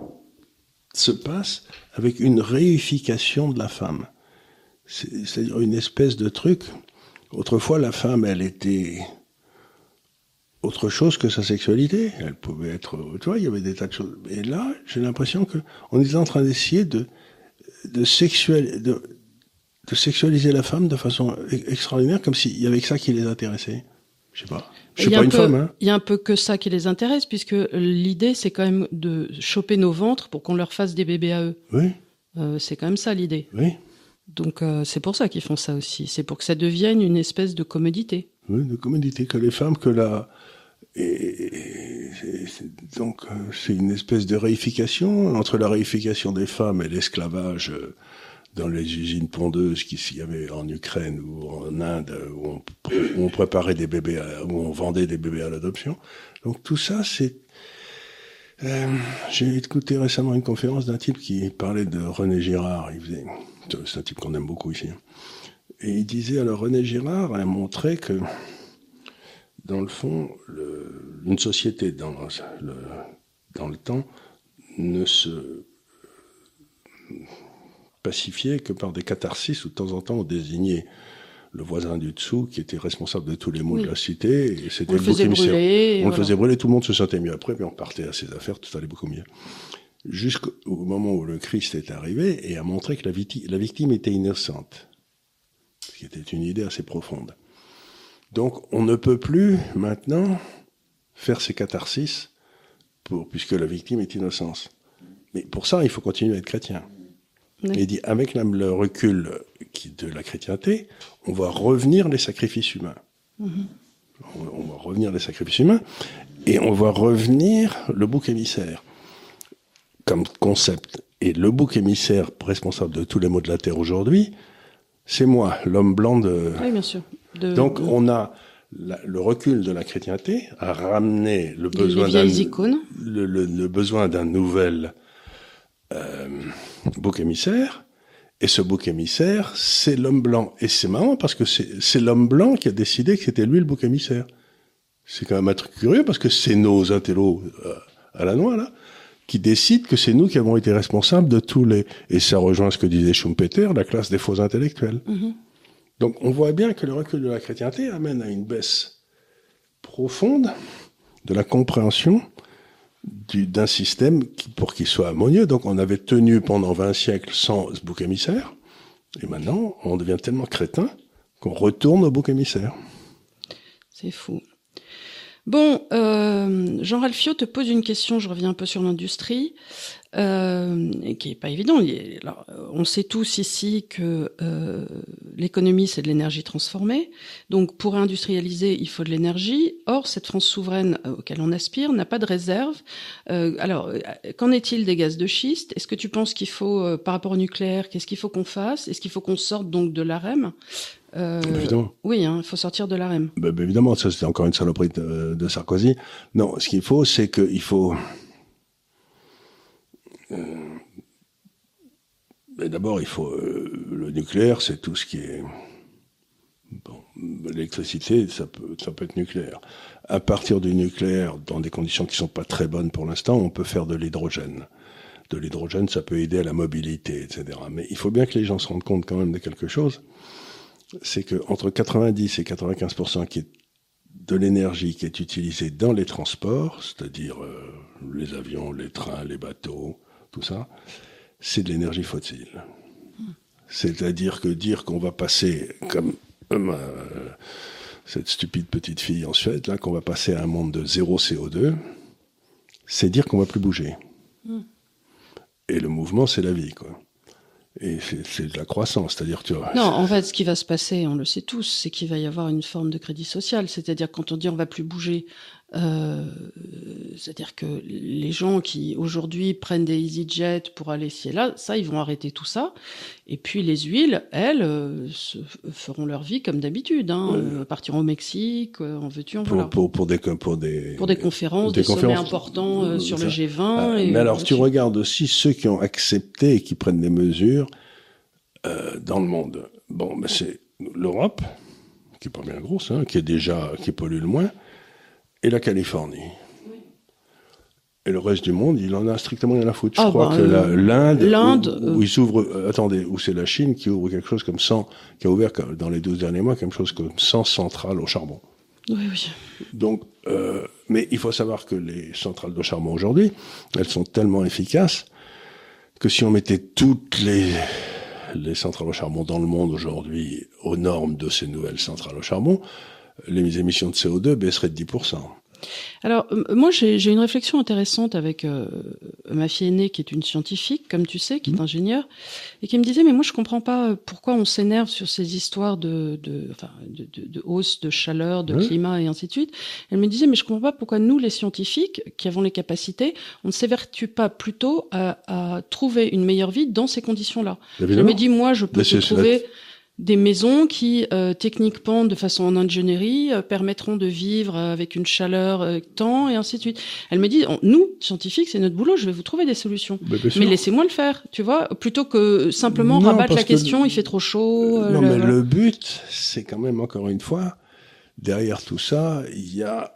se passe avec une réification de la femme. C'est- C'est-à-dire une espèce de truc. Autrefois, la femme, elle était autre chose que sa sexualité. Elle pouvait être, tu vois, il y avait des tas de choses. Et là, j'ai l'impression que on est en train d'essayer de de de, de sexualiser la femme de façon e- extraordinaire, comme s'il y avait que ça qui les intéressait. Je sais pas. Je Il suis pas un une peu- femme, hein. Il y a un peu que ça qui les intéresse puisque l'idée c'est quand même de choper nos ventres pour qu'on leur fasse des bébés à eux. Oui, Euh, c'est quand même ça l'idée. oui, Donc euh, c'est pour ça qu'ils font ça aussi. C'est pour que ça devienne une espèce de commodité. oui, de commodité que les femmes, que la, et, donc euh, c'est une espèce de réification entre la réification des femmes et l'esclavage dans les usines pondeuses qu'il y avait en Ukraine ou en Inde où on, préparait des bébés, où on vendait des bébés à l'adoption. Donc tout ça, c'est Euh, J'ai écouté récemment une conférence d'un type qui parlait de René Girard. C'est un type qu'on aime beaucoup ici. hein. Et il disait alors René Girard a montré que dans le fond, une société dans le, dans le temps ne se pacifiait que par des catharsis où de temps en temps on désignait le voisin du dessous qui était responsable de tous les maux Oui. de la cité et c'était On le faisait brûler. et On le faisait brûler, tout le monde se sentait mieux après, puis on partait à ses affaires, tout allait beaucoup mieux. Jusqu'au moment où le Christ est arrivé et a montré que la, viti- la victime était innocente. Ce qui était une idée assez profonde. Donc on ne peut plus maintenant faire ces catharsis pour, puisque la victime est innocente. Mais pour ça, il faut continuer à être chrétien. Oui. Et il dit, avec la- le recul de la chrétienté, on va revenir les sacrifices humains. On, on va revenir les sacrifices humains et on va revenir le bouc émissaire comme concept. Et le bouc émissaire responsable de tous les maux de la terre aujourd'hui, c'est moi, l'homme blanc de. Oui, bien sûr. De- Donc de- on a la- le recul de la chrétienté à ramener le besoin d'un le- le besoin d'un nouvel euh, bouc émissaire. Et ce bouc émissaire, c'est l'homme blanc. Et c'est marrant parce que c'est l'homme blanc qui a décidé que c'était lui le bouc émissaire. C'est quand même un truc curieux parce que c'est nos intellos euh, à la noix, là, qui décident que c'est nous qui avons été responsables de tous les... Et ça rejoint ce que disait Schumpeter, la classe des faux intellectuels. Mhm. Donc on voit bien que le recul de la chrétienté amène à une baisse profonde de la compréhension d'un système pour qu'il soit harmonieux. Donc on avait tenu pendant 20 siècles sans ce bouc émissaire, et maintenant on devient tellement crétin qu'on retourne au bouc émissaire. C'est fou. Bon, euh, Jean Ralphio te pose une question, je reviens un peu sur l'industrie, euh, qui est pas évident. Euh, on sait tous ici que l'économie, c'est de l'énergie transformée. Donc, pour industrialiser, il faut de l'énergie. Or, cette France souveraine auquel on aspire n'a pas de réserve. Alors, qu'en est-il des gaz de schiste? Est-ce que tu penses qu'il faut, par rapport au nucléaire, qu'est-ce qu'il faut qu'on fasse? Est-ce qu'il faut qu'on sorte donc de l'AREM? Euh, Évidemment. Oui, hein, il faut sortir de l'AREM. Ben, ben, évidemment, ça c'était encore une saloperie de, de Sarkozy. Non, ce qu'il faut, c'est qu'il faut. Euh, ben, D'abord, il faut euh, le nucléaire, c'est tout ce qui est bon, l'électricité, ça peut, ça peut être nucléaire. À partir du nucléaire, dans des conditions qui sont pas très bonnes pour l'instant, on peut faire de l'hydrogène. De l'hydrogène, ça peut aider à la mobilité, etc. Mais il faut bien que les gens se rendent compte quand même de quelque chose. C'est que entre 90 et 95 qui est de l'énergie qui est utilisée dans les transports, c'est-à-dire euh, les avions, les trains, les bateaux, tout ça, c'est de l'énergie fossile. C'est-à-dire que dire qu'on va passer, comme euh, cette stupide petite fille en Suède, là, qu'on va passer à un monde de zéro CO2, c'est dire qu'on va plus bouger. Mm. Et le mouvement, c'est la vie, quoi. Et c'est de la croissance. Non, en fait, ce qui va se passer, on le sait tous, c'est qu'il va y avoir une forme de crédit social. C'est-à-dire quand on dit on va plus bouger, c'est-à-dire que les gens qui aujourd'hui prennent des EasyJet pour aller ici et là, ça, ils vont arrêter tout ça. Et puis les huiles, elles, euh, se, feront leur vie comme d'habitude. Hein, euh, partiront au Mexique, en veux-tu, en pour, pour, pour, des, pour des pour des conférences, des, sommets importants sur le G20. Ah, mais alors, tu regardes aussi ceux qui ont accepté et qui prennent des mesures dans le monde. Bon, ben c'est l'Europe, qui est pas bien grosse, hein, qui est déjà qui pollue le moins et la Californie. Et le reste du monde, il en a strictement rien à foutre. Je ah, crois bah, que euh, l'Inde, l'Inde, où, où, il s'ouvre, euh, attendez, où c'est la Chine qui ouvre quelque chose comme 100, qui a ouvert dans les 12 derniers mois quelque chose comme 100 centrales au charbon. Oui, oui. Donc, euh, mais il faut savoir que les centrales de charbon aujourd'hui, elles sont tellement efficaces que si on mettait toutes les les centrales au charbon dans le monde aujourd'hui aux normes de ces nouvelles centrales au charbon, les émissions de CO2 baisseraient de 10%. Alors, euh, moi, j'ai une réflexion intéressante avec euh, ma fille aînée, qui est une scientifique, comme tu sais, qui est mmh. ingénieure, et qui me disait, mais moi, je comprends pas pourquoi on s'énerve sur ces histoires de, de, enfin, de, de, hausse de chaleur, de climat et ainsi de suite. Elle me disait, mais je comprends pas pourquoi nous, les scientifiques, qui avons les capacités, on ne s'évertue pas plutôt à, à, trouver une meilleure vie dans ces conditions-là. Elle me dit, moi, je peux trouver des maisons qui, euh, techniquement, de façon en ingénierie, euh, permettront de vivre avec une chaleur euh, temps et ainsi de suite. Elle me dit, nous, scientifiques, c'est notre boulot, je vais vous trouver des solutions. Bah, mais laissez-moi le faire, tu vois, plutôt que simplement rabattre la question, il fait trop chaud. non, mais le but, c'est quand même, encore une fois, derrière tout ça, il y a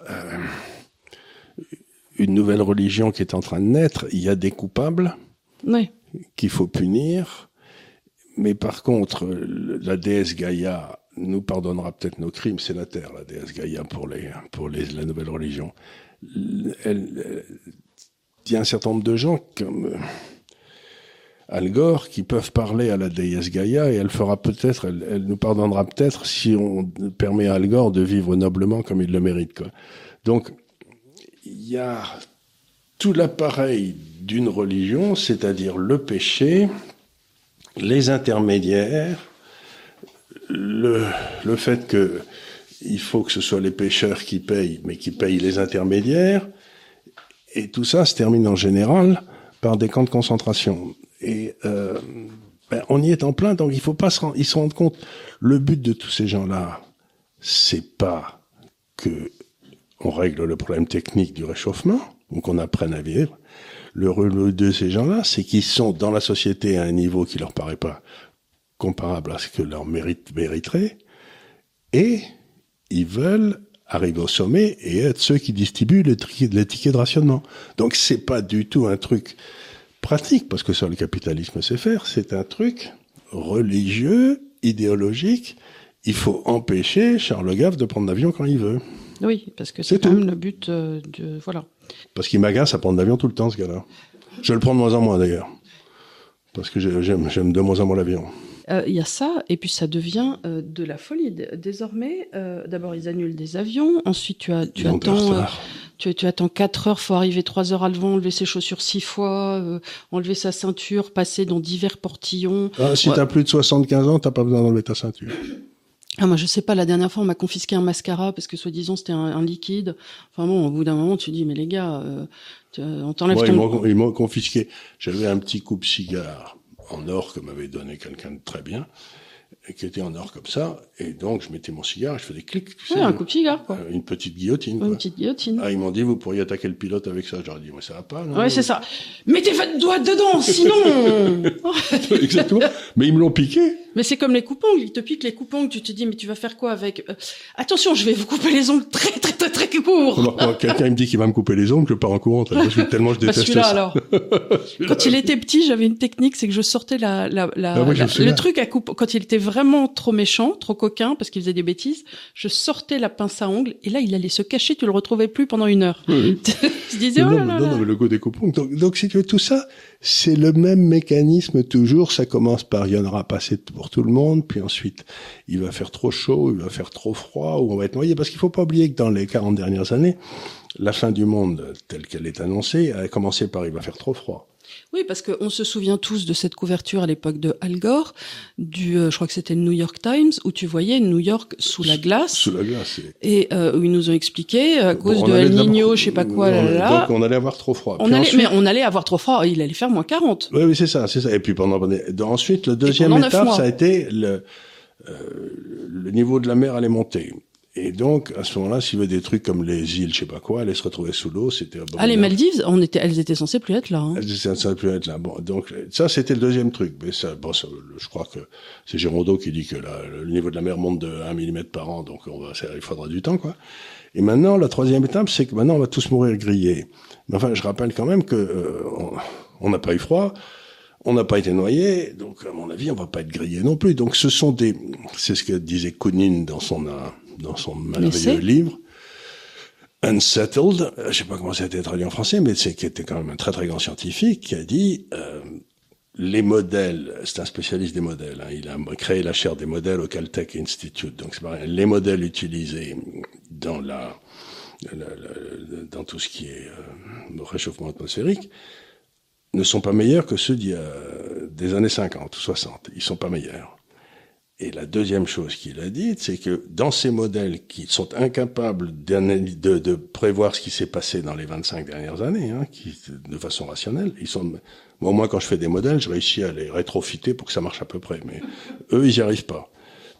une nouvelle religion qui est en train de naître, il y a des coupables oui. qu'il faut punir mais par contre, la déesse Gaïa nous pardonnera peut-être nos crimes. C'est la terre, la déesse Gaïa pour les pour les, la nouvelle religion. Elle, il y a un certain nombre de gens comme euh, Al Gore qui peuvent parler à la déesse Gaïa et elle fera peut-être, elle, nous pardonnera peut-être si on permet à Al Gore de vivre noblement comme il le mérite. Quoi. Donc, il y a tout l'appareil d'une religion, c'est-à-dire le péché, les intermédiaires, le, le fait que il faut que ce soit les pêcheurs qui payent, mais qui payent les intermédiaires, et tout ça se termine en général par des camps de concentration. Et euh, ben, on y est en plein, donc il faut pas se rendre, ils se rendent compte. Le but de tous ces gens-là, c'est pas que on règle le problème technique du réchauffement, ou qu'on apprenne à vivre. Le rôle de ces gens-là, c'est qu'ils sont dans la société à un niveau qui leur paraît pas comparable à ce que leur mérite mériterait, et ils veulent arriver au sommet et être ceux qui distribuent les, tickets de rationnement. Donc c'est pas du tout un truc pratique, parce que ça le capitalisme sait faire, c'est un truc religieux, idéologique. Il faut empêcher Charles Gave de prendre l'avion quand il veut. Oui, parce que c'est quand même le but euh, de... Voilà. Parce qu'il m'agace à prendre l'avion tout le temps, ce gars-là. Je le prends de moins en moins, d'ailleurs. Parce que j'aime, j'aime de moins en moins l'avion. Euh, il y a ça, et puis ça devient euh, de la folie. Désormais, euh, d'abord, ils annulent des avions. Ensuite, tu, as, tu attends... Tu, tu, attends 4 heures, faut arriver 3 heures avant, enlever ses chaussures 6 fois, enlever sa ceinture, passer dans divers portillons. Ah, si tu t'as plus de 75 ans, t'as pas besoin d'enlever ta ceinture. Ah, moi, je sais pas, la dernière fois, on m'a confisqué un mascara parce que soi-disant c'était un, liquide. Enfin bon, au bout d'un moment, tu dis, mais les gars, euh, on t'enlève ton... Ils m'ont confisqué. J'avais un petit coupe-cigare en or que m'avait donné quelqu'un de très bien, et qui était en or comme ça. Et donc, je mettais mon cigare, je faisais clic. Tu un coupe-cigare, quoi. Euh, une petite guillotine, Une petite guillotine. Ah, ils m'ont dit, vous pourriez attaquer le pilote avec ça. J'aurais dit, mais ça va pas, non? Ouais, c'est ça. Mettez votre doigt dedans, sinon! (laughs) Exactement. Mais ils me l'ont piqué. Mais c'est comme les coupons, il te pique les coupons, tu te dis mais tu vas faire quoi avec euh, Attention, je vais vous couper les ongles très très très très court. Quelqu'un me dit qu'il va me couper les ongles, je pars en courant tellement je bah, déteste ça. alors. (laughs) quand il était petit, j'avais une technique, c'est que je sortais la, la, la, ah le truc à coupe quand il était vraiment trop méchant, trop coquin parce qu'il faisait des bêtises, je sortais la pince à ongles et là il allait se cacher, tu le retrouvais plus pendant une heure. tu (laughs) disais oh là là. Non, non, mais le goût des coupons. Donc, donc si tu veux tout ça, c'est le même mécanisme toujours. Ça commence par il y en aura pas assez pour tout le monde, puis ensuite il va faire trop chaud, il va faire trop froid, ou on va être noyé. Parce qu'il faut pas oublier que dans les 40 dernières années, la fin du monde telle qu'elle est annoncée a commencé par il va faire trop froid. Oui, parce qu'on se souvient tous de cette couverture à l'époque de Al Gore, du, euh, je crois que c'était le New York Times, où tu voyais New York sous la glace. Sous la glace. Et euh, où ils nous ont expliqué à cause de El Niño, je sais pas quoi, là, là, Donc on allait avoir trop froid. On allait, mais on allait avoir trop froid. Il allait faire moins 40. Oui, oui, c'est ça, c'est ça. Et puis pendant, ensuite, le deuxième étape, ça a été le, euh, le niveau de la mer allait monter. Et donc, à ce moment-là, s'il y avait des trucs comme les îles, je sais pas quoi, elles se retrouvaient sous l'eau, c'était Ah, les Maldives, on était, elles étaient censées plus être là. Hein. Elles étaient censées plus être là. Bon, donc, ça, c'était le deuxième truc. Mais ça, bon, ça, je crois que c'est Gérondeau qui dit que le niveau de la mer monte de 1 mm par an, donc on va, ça, il faudra du temps, quoi. Et maintenant, la troisième étape, c'est que maintenant, on va tous mourir grillés. Mais enfin, je rappelle quand même que euh, on n'a pas eu froid on n'a pas été noyé, donc à mon avis, on va pas être grillé non plus. Donc ce sont des, c'est ce que disait Kounin dans son dans son merveilleux livre. Unsettled, je sais pas comment ça a été traduit en français, mais c'est qui était quand même un très très grand scientifique qui a dit euh, les modèles, c'est un spécialiste des modèles, hein, il a créé la chaire des modèles au Caltech Institute, donc c'est pareil, les modèles utilisés dans la, dans tout ce qui est euh, réchauffement atmosphérique ne sont pas meilleurs que ceux d'il des années 50 ou 60, ils sont pas meilleurs. Et la deuxième chose qu'il a dite, c'est que dans ces modèles qui sont incapables de, de, prévoir ce qui s'est passé dans les 25 dernières années, hein, de façon rationnelle, ils sont, moi, quand je fais des modèles, je réussis à les rétrofiter pour que ça marche à peu près, mais eux, ils n'y arrivent pas.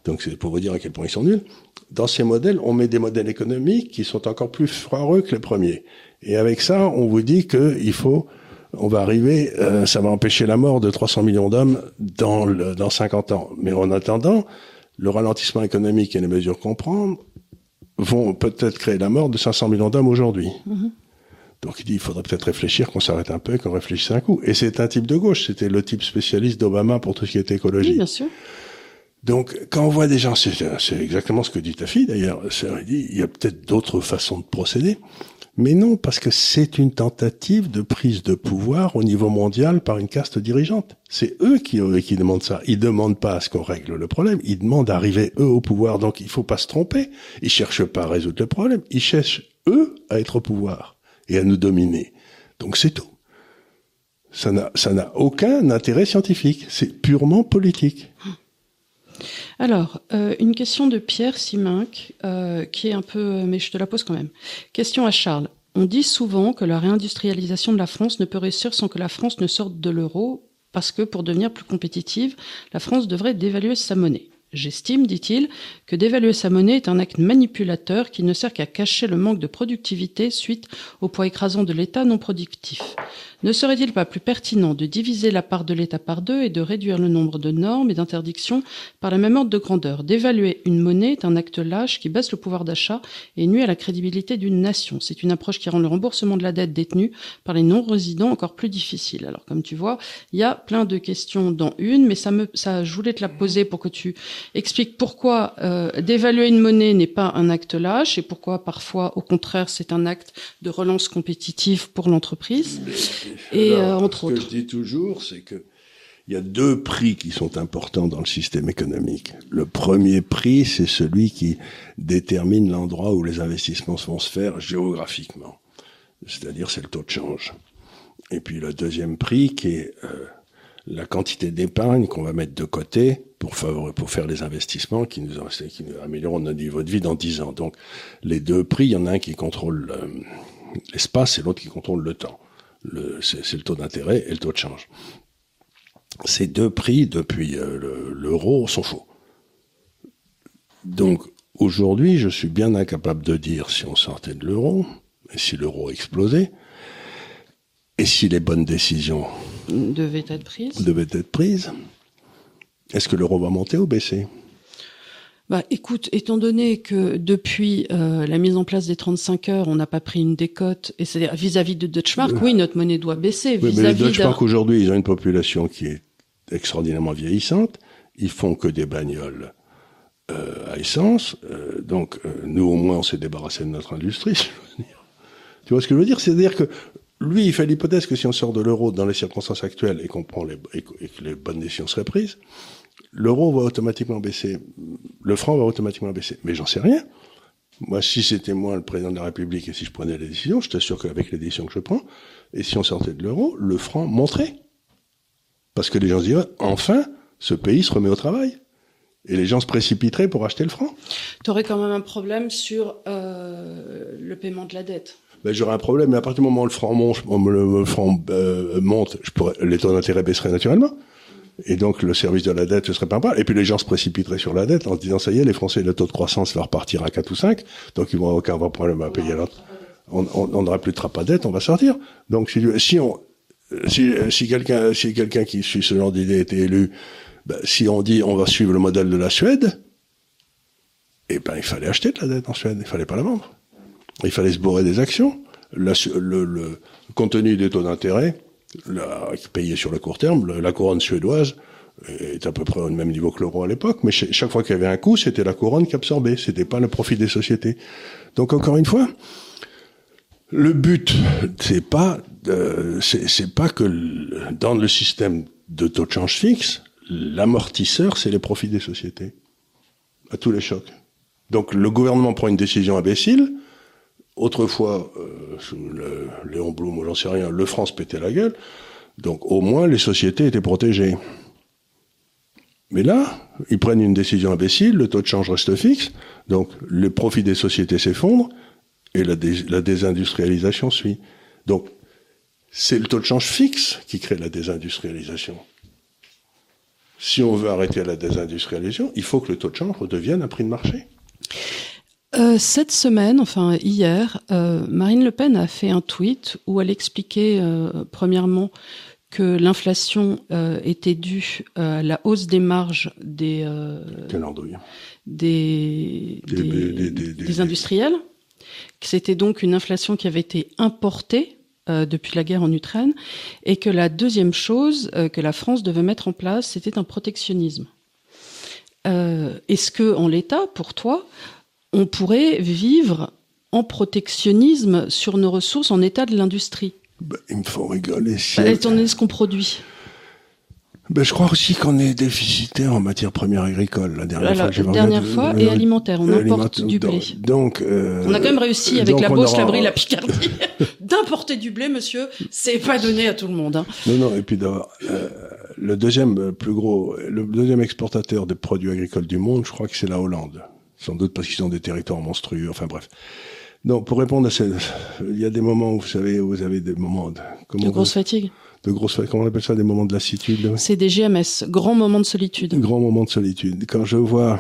Donc c'est pour vous dire à quel point ils sont nuls. Dans ces modèles, on met des modèles économiques qui sont encore plus foireux que les premiers. Et avec ça, on vous dit qu'il faut on va arriver, euh, ça va empêcher la mort de 300 millions d'hommes dans, dans 50 ans. Mais en attendant, le ralentissement économique et les mesures qu'on prend vont peut-être créer la mort de 500 millions d'hommes aujourd'hui. Mm-hmm. Donc il dit, il faudrait peut-être réfléchir, qu'on s'arrête un peu, qu'on réfléchisse un coup. Et c'est un type de gauche, c'était le type spécialiste d'Obama pour tout ce qui est écologie. Oui, bien sûr. Donc, quand on voit des gens, c'est exactement ce que dit ta fille d'ailleurs, il dit, il y a peut-être d'autres façons de procéder. Mais non, parce que c'est une tentative de prise de pouvoir au niveau mondial par une caste dirigeante. C'est eux qui, qui demandent ça. Ils demandent pas à ce qu'on règle le problème. Ils demandent d'arriver eux au pouvoir. Donc il faut pas se tromper. Ils cherchent pas à résoudre le problème. Ils cherchent eux à être au pouvoir et à nous dominer. Donc c'est tout. Ça n'a aucun intérêt scientifique. C'est purement politique. Alors, euh, une question de Pierre Siminck, euh, qui est un peu, mais je te la pose quand même. Question à Charles. On dit souvent que la réindustrialisation de la France ne peut réussir sans que la France ne sorte de l'euro, parce que pour devenir plus compétitive, la France devrait dévaluer sa monnaie. J'estime, dit-il, que dévaluer sa monnaie est un acte manipulateur qui ne sert qu'à cacher le manque de productivité suite au poids écrasant de l'État non productif. Ne serait-il pas plus pertinent de diviser la part de l'État par deux et de réduire le nombre de normes et d'interdictions par la même ordre de grandeur D'évaluer une monnaie est un acte lâche qui baisse le pouvoir d'achat et nuit à la crédibilité d'une nation? C'est une approche qui rend le remboursement de la dette détenue par les non-résidents encore plus difficile. Alors comme tu vois, il y a plein de questions dans une, mais ça me, ça, je voulais te la poser pour que tu expliques pourquoi euh, d'évaluer une monnaie n'est pas un acte lâche et pourquoi parfois, au contraire, c'est un acte de relance compétitive pour l'entreprise. Et euh, entre autres. Ce que je dis toujours, c'est que il y a deux prix qui sont importants dans le système économique. Le premier prix, c'est celui qui détermine l'endroit où les investissements vont se faire géographiquement. C'est-à-dire, c'est le taux de change. Et puis le deuxième prix, qui est euh, la quantité d'épargne qu'on va mettre de côté pour, pour faire les investissements qui nous, qui nous amélioreront notre niveau de vie dans 10 ans. Donc, les deux prix, il y en a un qui contrôle euh, l'espace et l'autre qui contrôle le temps c'est le taux d'intérêt et le taux de change. Ces deux prix, depuis euh, l'euro, sont faux. Donc, aujourd'hui, je suis bien incapable de dire si on sortait de l'euro, et si l'euro explosait, et si les bonnes décisions devaient être prises. Devaient être prises. Est-ce que l'euro va monter ou baisser? Bah, écoute, étant donné que depuis euh, la mise en place des 35 heures, on n'a pas pris une décote, et c'est vis-à-vis de Deutschmark, euh. oui, notre monnaie doit baisser. Oui, mais les Deutschmark aujourd'hui, ils ont une population qui est extraordinairement vieillissante. Ils font que des bagnoles euh, à essence. Euh, donc, nous, au moins, on s'est débarrassé de notre industrie. (laughs) Je veux dire. Tu vois ce que je veux dire? C'est-à-dire que lui, il fait l'hypothèse que si on sort de l'euro dans les circonstances actuelles et qu'on prend les, et que les bonnes décisions seraient prises, l'euro va automatiquement baisser, le franc va automatiquement baisser. Mais j'en sais rien. Moi, si c'était moi le président de la République et si je prenais les décisions, je t'assure qu'avec les décisions que je prends, et si on sortait de l'euro, le franc monterait. Parce que les gens se diraient, enfin, ce pays se remet au travail. Et les gens se précipiteraient pour acheter le franc. Tu aurais quand même un problème sur euh, le paiement de la dette. Ben, J'aurais un problème, mais à partir du moment où le franc monte, le franc euh, monte je pourrais, les taux d'intérêt baisseraient naturellement. Et donc le service de la dette ne serait pas mal. Et puis les gens se précipiteraient sur la dette en se disant ça y est, les Français, le taux de croissance va repartir à 4 ou 5, donc ils vont aucun problème à payer l'autre. On n'aura plus de trappe à dette, on va sortir. Donc si, si on si, si quelqu'un si quelqu'un qui suit ce genre d'idée était élu, ben, si on dit on va suivre le modèle de la Suède, eh ben il fallait acheter de la dette en Suède, il fallait pas la vendre. Il fallait se bourrer des actions. le, le, le des taux d'intérêt, payé sur le court terme, la couronne suédoise est à peu près au même niveau que l'euro à l'époque, mais chaque fois qu'il y avait un coup, c'était la couronne qui absorbait, c'était pas le profit des sociétés. Donc encore une fois, le but, c'est pas, c'est pas que dans le système de taux de change fixe, l'amortisseur, c'est les profits des sociétés. À tous les chocs. Donc le gouvernement prend une décision imbécile. Autrefois, euh, sous le, Léon Blum ou j'en sais rien, le France pétait la gueule. Donc au moins les sociétés étaient protégées. Mais là, ils prennent une décision imbécile, le taux de change reste fixe, donc les profits des sociétés s'effondrent et la, la désindustrialisation suit. Donc c'est le taux de change fixe qui crée la désindustrialisation. Si on veut arrêter la désindustrialisation, il faut que le taux de change redevienne un prix de marché. Euh, cette semaine, enfin hier, euh, Marine Le Pen a fait un tweet où elle expliquait euh, premièrement que l'inflation était due à la hausse des marges des des, des, des, des, industriels, que c'était donc une inflation qui avait été importée depuis la guerre en Ukraine, et que la deuxième chose que la France devait mettre en place, c'était un protectionnisme. Est-ce que, en l'état, pour toi, on pourrait vivre en protectionnisme sur nos ressources en état de l'industrie ben, Il me faut rigoler. Si bah, étant donné ce qu'on produit. Ben, je crois aussi qu'on est déficitaire en matière première agricole. La dernière fois, la dernière fois et alimentaire, on importe du blé. Donc, euh, on a quand même réussi avec la Beauce, la Brie, la Picardie (laughs) d'importer du blé, monsieur. C'est pas donné à tout le monde. Hein. Non, non. Et puis d'abord, euh, le deuxième plus gros, le deuxième exportateur de produits agricoles du monde, je crois que c'est la Hollande. Sans doute parce qu'ils ont des territoires monstrueux. Enfin bref. Non, pour répondre à ces, il y a des moments où vous savez, vous avez des moments de, comment de grosse fatigue de grosses, comment on appelle ça, des moments de lassitude? C'est des GMS, grands moments de solitude. Grands moments de solitude. Quand je vois,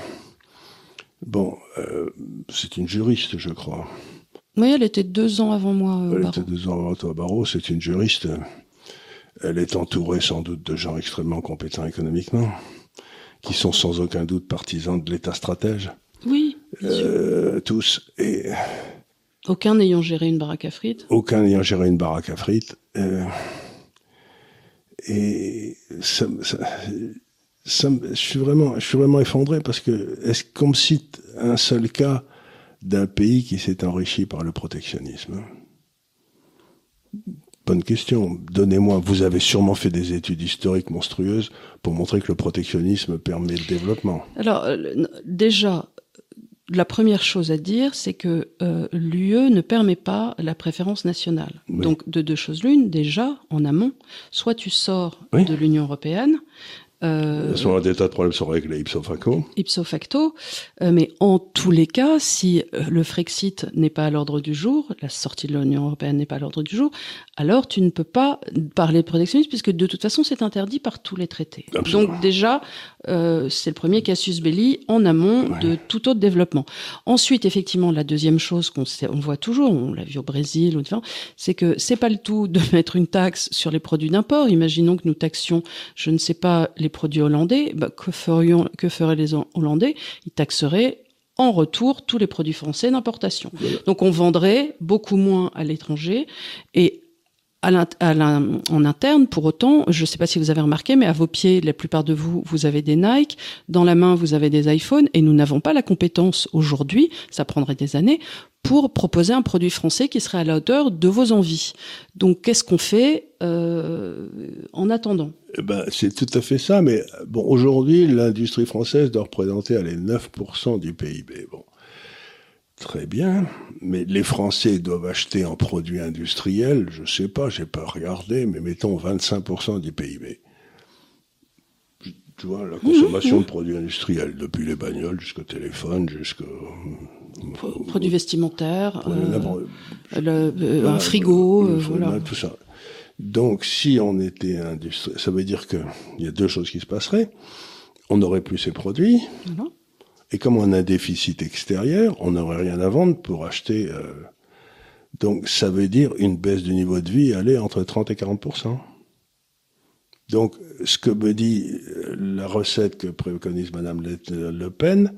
bon, euh, c'est une juriste, je crois. Oui, elle était deux ans avant moi. Au elle était deux ans avant toi au barreau. C'est une juriste. Elle est entourée sans doute de gens extrêmement compétents économiquement, qui sont sans aucun doute partisans de l'État stratège. Oui. Euh, tous et. Aucun n'ayant géré une baraque à frites. Aucun n'ayant géré une baraque à frites. Euh, et ça, ça, ça, je suis vraiment, je suis vraiment effondré parce que est-ce qu'on me cite un seul cas d'un pays qui s'est enrichi par le protectionnisme? Bonne question. Donnez-moi. Vous avez sûrement fait des études historiques monstrueuses pour montrer que le protectionnisme permet le développement. Alors euh, déjà, la première chose à dire, c'est que euh, l'UE ne permet pas la préférence nationale. Donc, de deux choses l'une, déjà, en amont, soit tu sors de l'Union européenne. Euh, moment des tas de problèmes sont réglés ipso facto. Ipso facto. Euh, mais en tous les cas, si euh, le Frexit n'est pas à l'ordre du jour, la sortie de l'Union européenne n'est pas à l'ordre du jour, alors tu ne peux pas parler de protectionnisme puisque de toute façon c'est interdit par tous les traités. Donc déjà, euh, c'est le premier casus belli en amont de tout autre développement. Ensuite, effectivement, la deuxième chose qu'on on voit toujours, on l'a vu au Brésil, c'est que c'est pas le tout de (laughs) mettre une taxe sur les produits d'import. Imaginons que nous taxions, je ne sais pas, les produits hollandais, bah, que ferions, que feraient les Hollandais? Ils taxeraient en retour tous les produits français d'importation. Donc on vendrait beaucoup moins à l'étranger et en interne, pour autant, je ne sais pas si vous avez remarqué, mais à vos pieds, la plupart de vous, vous avez des Nike, dans la main, vous avez des iPhones, et nous n'avons pas la compétence aujourd'hui, ça prendrait des années, pour proposer un produit français qui serait à la hauteur de vos envies. Donc, qu'est-ce qu'on fait euh, en attendant? Eh ben, C'est tout à fait ça, mais bon, aujourd'hui, l'industrie française doit représenter allez, 9% du PIB. Bon. Très bien, mais les Français doivent acheter en produits industriels, je sais pas, j'ai pas regardé, mais mettons 25% du PIB. Tu vois, la consommation de produits industriels, depuis les bagnoles jusqu'au téléphone, jusqu'au... Produits vestimentaires, euh, euh, un frigo, euh, voilà. Tout ça. Donc, si on était industriel, ça veut dire qu'il y a deux choses qui se passeraient. On n'aurait plus ces produits. Et comme on a un déficit extérieur, on n'aurait rien à vendre pour acheter. Euh... Donc ça veut dire une baisse du niveau de vie aller entre 30 et 40% Donc ce que me dit euh, la recette que préconise Madame Le Pen,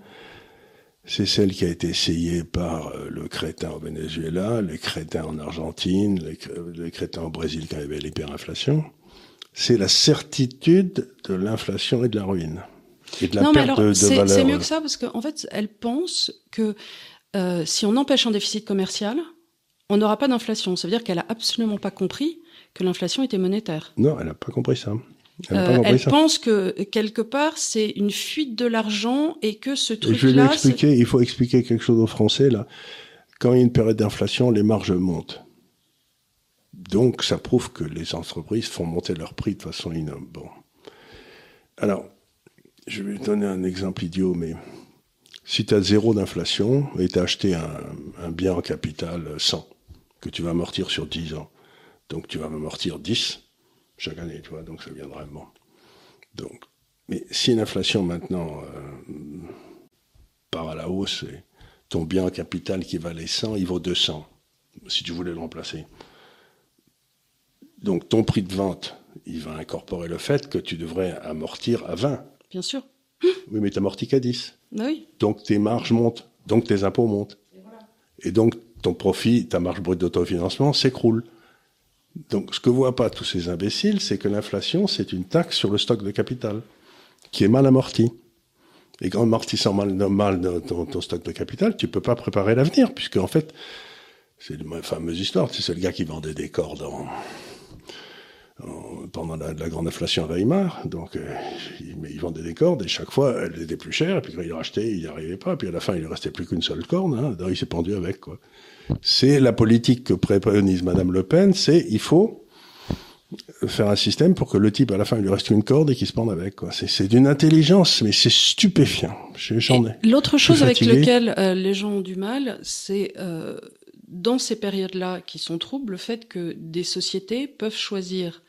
c'est celle qui a été essayée par euh, le crétin au Venezuela, les crétins en Argentine, les, crétins au Brésil quand il y avait l'hyperinflation. C'est la certitude de l'inflation et de la ruine non, mais alors, C'est mieux que ça parce qu'en en fait, elle pense que euh, si on empêche un déficit commercial, on n'aura pas d'inflation. Ça veut dire qu'elle a absolument pas compris que l'inflation était monétaire. Non, elle n'a pas compris ça. Elle, euh, pense que quelque part c'est une fuite de l'argent et que ce truc-là. Je vais expliquer. Il faut expliquer quelque chose aux Français là. Quand il y a une période d'inflation, les marges montent. Donc ça prouve que les entreprises font monter leurs prix de façon innommable. Bon. Alors, je vais donner un exemple idiot, mais si tu as zéro d'inflation et tu as acheté un, bien en capital 100, que tu vas amortir sur 10 ans, donc tu vas amortir 10 chaque année, tu vois, donc ça viendra bon. Donc, mais si l'inflation maintenant euh, part à la hausse, et ton bien en capital qui valait 100, il vaut 200, si tu voulais le remplacer. Donc ton prix de vente, il va incorporer le fait que tu devrais amortir à 20 Bien sûr. Oui, mais tu amortis qu'à 10. Oui. Donc tes marges montent, donc tes impôts montent. Et, donc ton profit, ta marge brute d'autofinancement s'écroule. Donc ce que voient pas tous ces imbéciles, c'est que l'inflation, c'est une taxe sur le stock de capital, qui est mal amorti. Et en amortissant mal, mal ton, ton, stock de capital, tu peux pas préparer l'avenir, puisque en fait, c'est une fameuse histoire, c'est le gars qui vendait des cordes dans pendant la, grande inflation à Weimar. Donc, euh, il, vendait des cordes et chaque fois, elles étaient plus chères. Et puis quand il rachetait, il n'y arrivait pas. Puis à la fin, il ne restait plus qu'une seule corde. Hein, il s'est pendu avec. quoi. C'est la politique que préconise Madame Le Pen. C'est il faut faire un système pour que le type à la fin il lui reste une corde et qu'il se pende avec quoi. C'est d'une intelligence mais c'est stupéfiant. J'en ai. L'autre chose avec laquelle euh, les gens ont du mal, c'est euh, dans ces périodes-là qui sont troubles, le fait que des sociétés peuvent choisir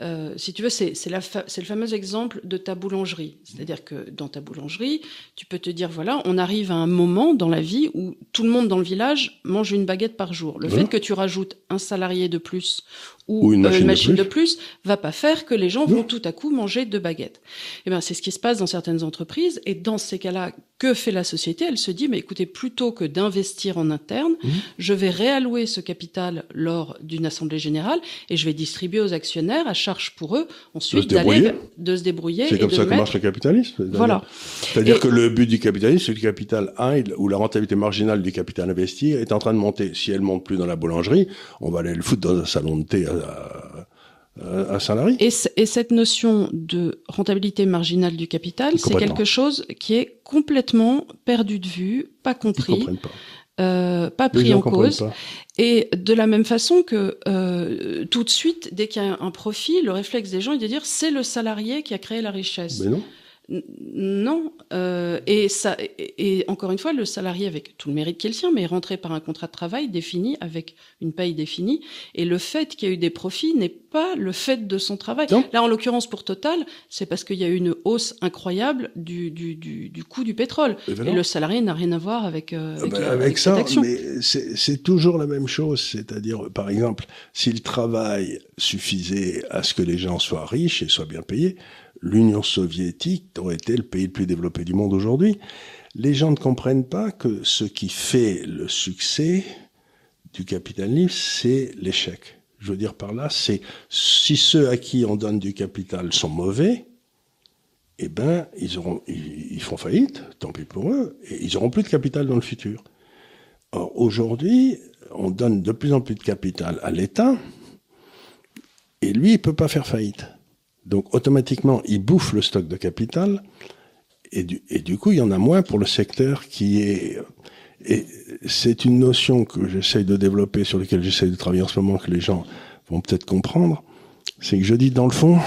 euh, si tu veux, c'est le fameux exemple de ta boulangerie. C'est-à-dire que dans ta boulangerie, tu peux te dire, voilà, on arrive à un moment dans la vie où tout le monde dans le village mange une baguette par jour. Le fait que tu rajoutes un salarié de plus ou, une euh, machine, de, plus. va pas faire que les gens vont tout à coup manger deux baguettes. Eh ben, c'est ce qui se passe dans certaines entreprises. Et dans ces cas-là, que fait la société? Elle se dit, mais écoutez, plutôt que d'investir en interne, mmh. je vais réallouer ce capital lors d'une assemblée générale et je vais distribuer aux actionnaires à charge pour eux ensuite d'aller de se débrouiller. C'est comme ça que marche le capitalisme. Voilà. C'est-à-dire que le but du capitalisme, c'est que le capital 1 ou la rentabilité marginale du capital investi est en train de monter. Si elle monte plus dans la boulangerie, on va aller le foutre dans un salon de thé à, salarié. Et, et, cette notion de rentabilité marginale du capital, c'est quelque chose qui est complètement perdu de vue, pas compris. Pas. Euh, pas pris en cause. Et de la même façon que euh, tout de suite, dès qu'il y a un profit, le réflexe des gens est de dire c'est le salarié qui a créé la richesse. Mais non. Non, euh, et ça, et, encore une fois, le salarié avec tout le mérite qui est le sien, mais est rentré par un contrat de travail défini avec une paye définie, et le fait qu'il y a eu des profits n'est pas le fait de son travail. Là, en l'occurrence pour Total, c'est parce qu'il y a eu une hausse incroyable du, du, du, du coût du pétrole, et, le salarié n'a rien à voir avec euh, avec, ah ben, avec, ça. Mais c'est toujours la même chose, c'est-à-dire, par exemple, si le travail suffisait à ce que les gens soient riches et soient bien payés l'Union soviétique aurait été le pays le plus développé du monde aujourd'hui. Les gens ne comprennent pas que ce qui fait le succès du capitalisme, c'est l'échec. Je veux dire par là, c'est si ceux à qui on donne du capital sont mauvais, eh ben ils auront, ils, font faillite, tant pis pour eux, et ils auront plus de capital dans le futur. Or aujourd'hui, on donne de plus en plus de capital à l'État, et lui, il peut pas faire faillite. Donc automatiquement, il bouffe le stock de capital et du, et du coup, il y en a moins pour le secteur qui est... Et c'est une notion que j'essaye de développer, sur laquelle j'essaye de travailler en ce moment, que les gens vont peut-être comprendre. C'est que je dis, dans le fond,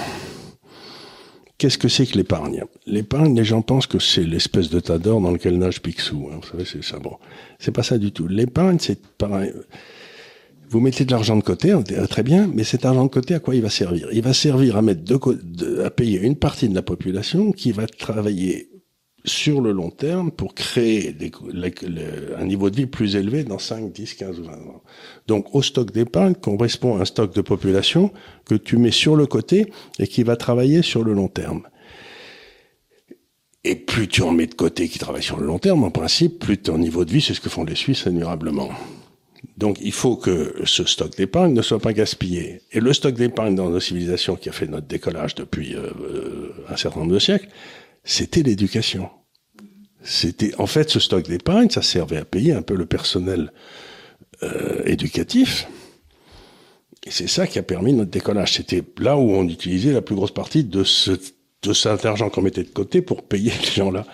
qu'est-ce que c'est que l'épargne? L'épargne, les gens pensent que c'est l'espèce de tas d'or dans lequel nage Picsou. Hein, vous savez, c'est ça. Bon, c'est pas ça du tout. L'épargne, c'est pareil vous mettez de l'argent de côté, très bien, mais cet argent de côté, à quoi il va servir? Il va servir à mettre de, à payer une partie de la population qui va travailler sur le long terme pour créer un niveau de vie plus élevé dans 5, 10, 15 ou 20 ans. Donc au stock d'épargne correspond à un stock de population que tu mets sur le côté et qui va travailler sur le long terme. Et plus tu en mets de côté qui travaille sur le long terme, en principe, plus ton niveau de vie, c'est ce que font les Suisses admirablement. Donc il faut que ce stock d'épargne ne soit pas gaspillé. Et le stock d'épargne dans nos civilisations qui a fait notre décollage depuis euh, euh, un certain nombre de siècles, c'était l'éducation. C'était en fait ce stock d'épargne, ça servait à payer un peu le personnel euh, éducatif. Et c'est ça qui a permis notre décollage. C'était là où on utilisait la plus grosse partie de ce de cet argent qu'on mettait de côté pour payer (laughs) les gens-là.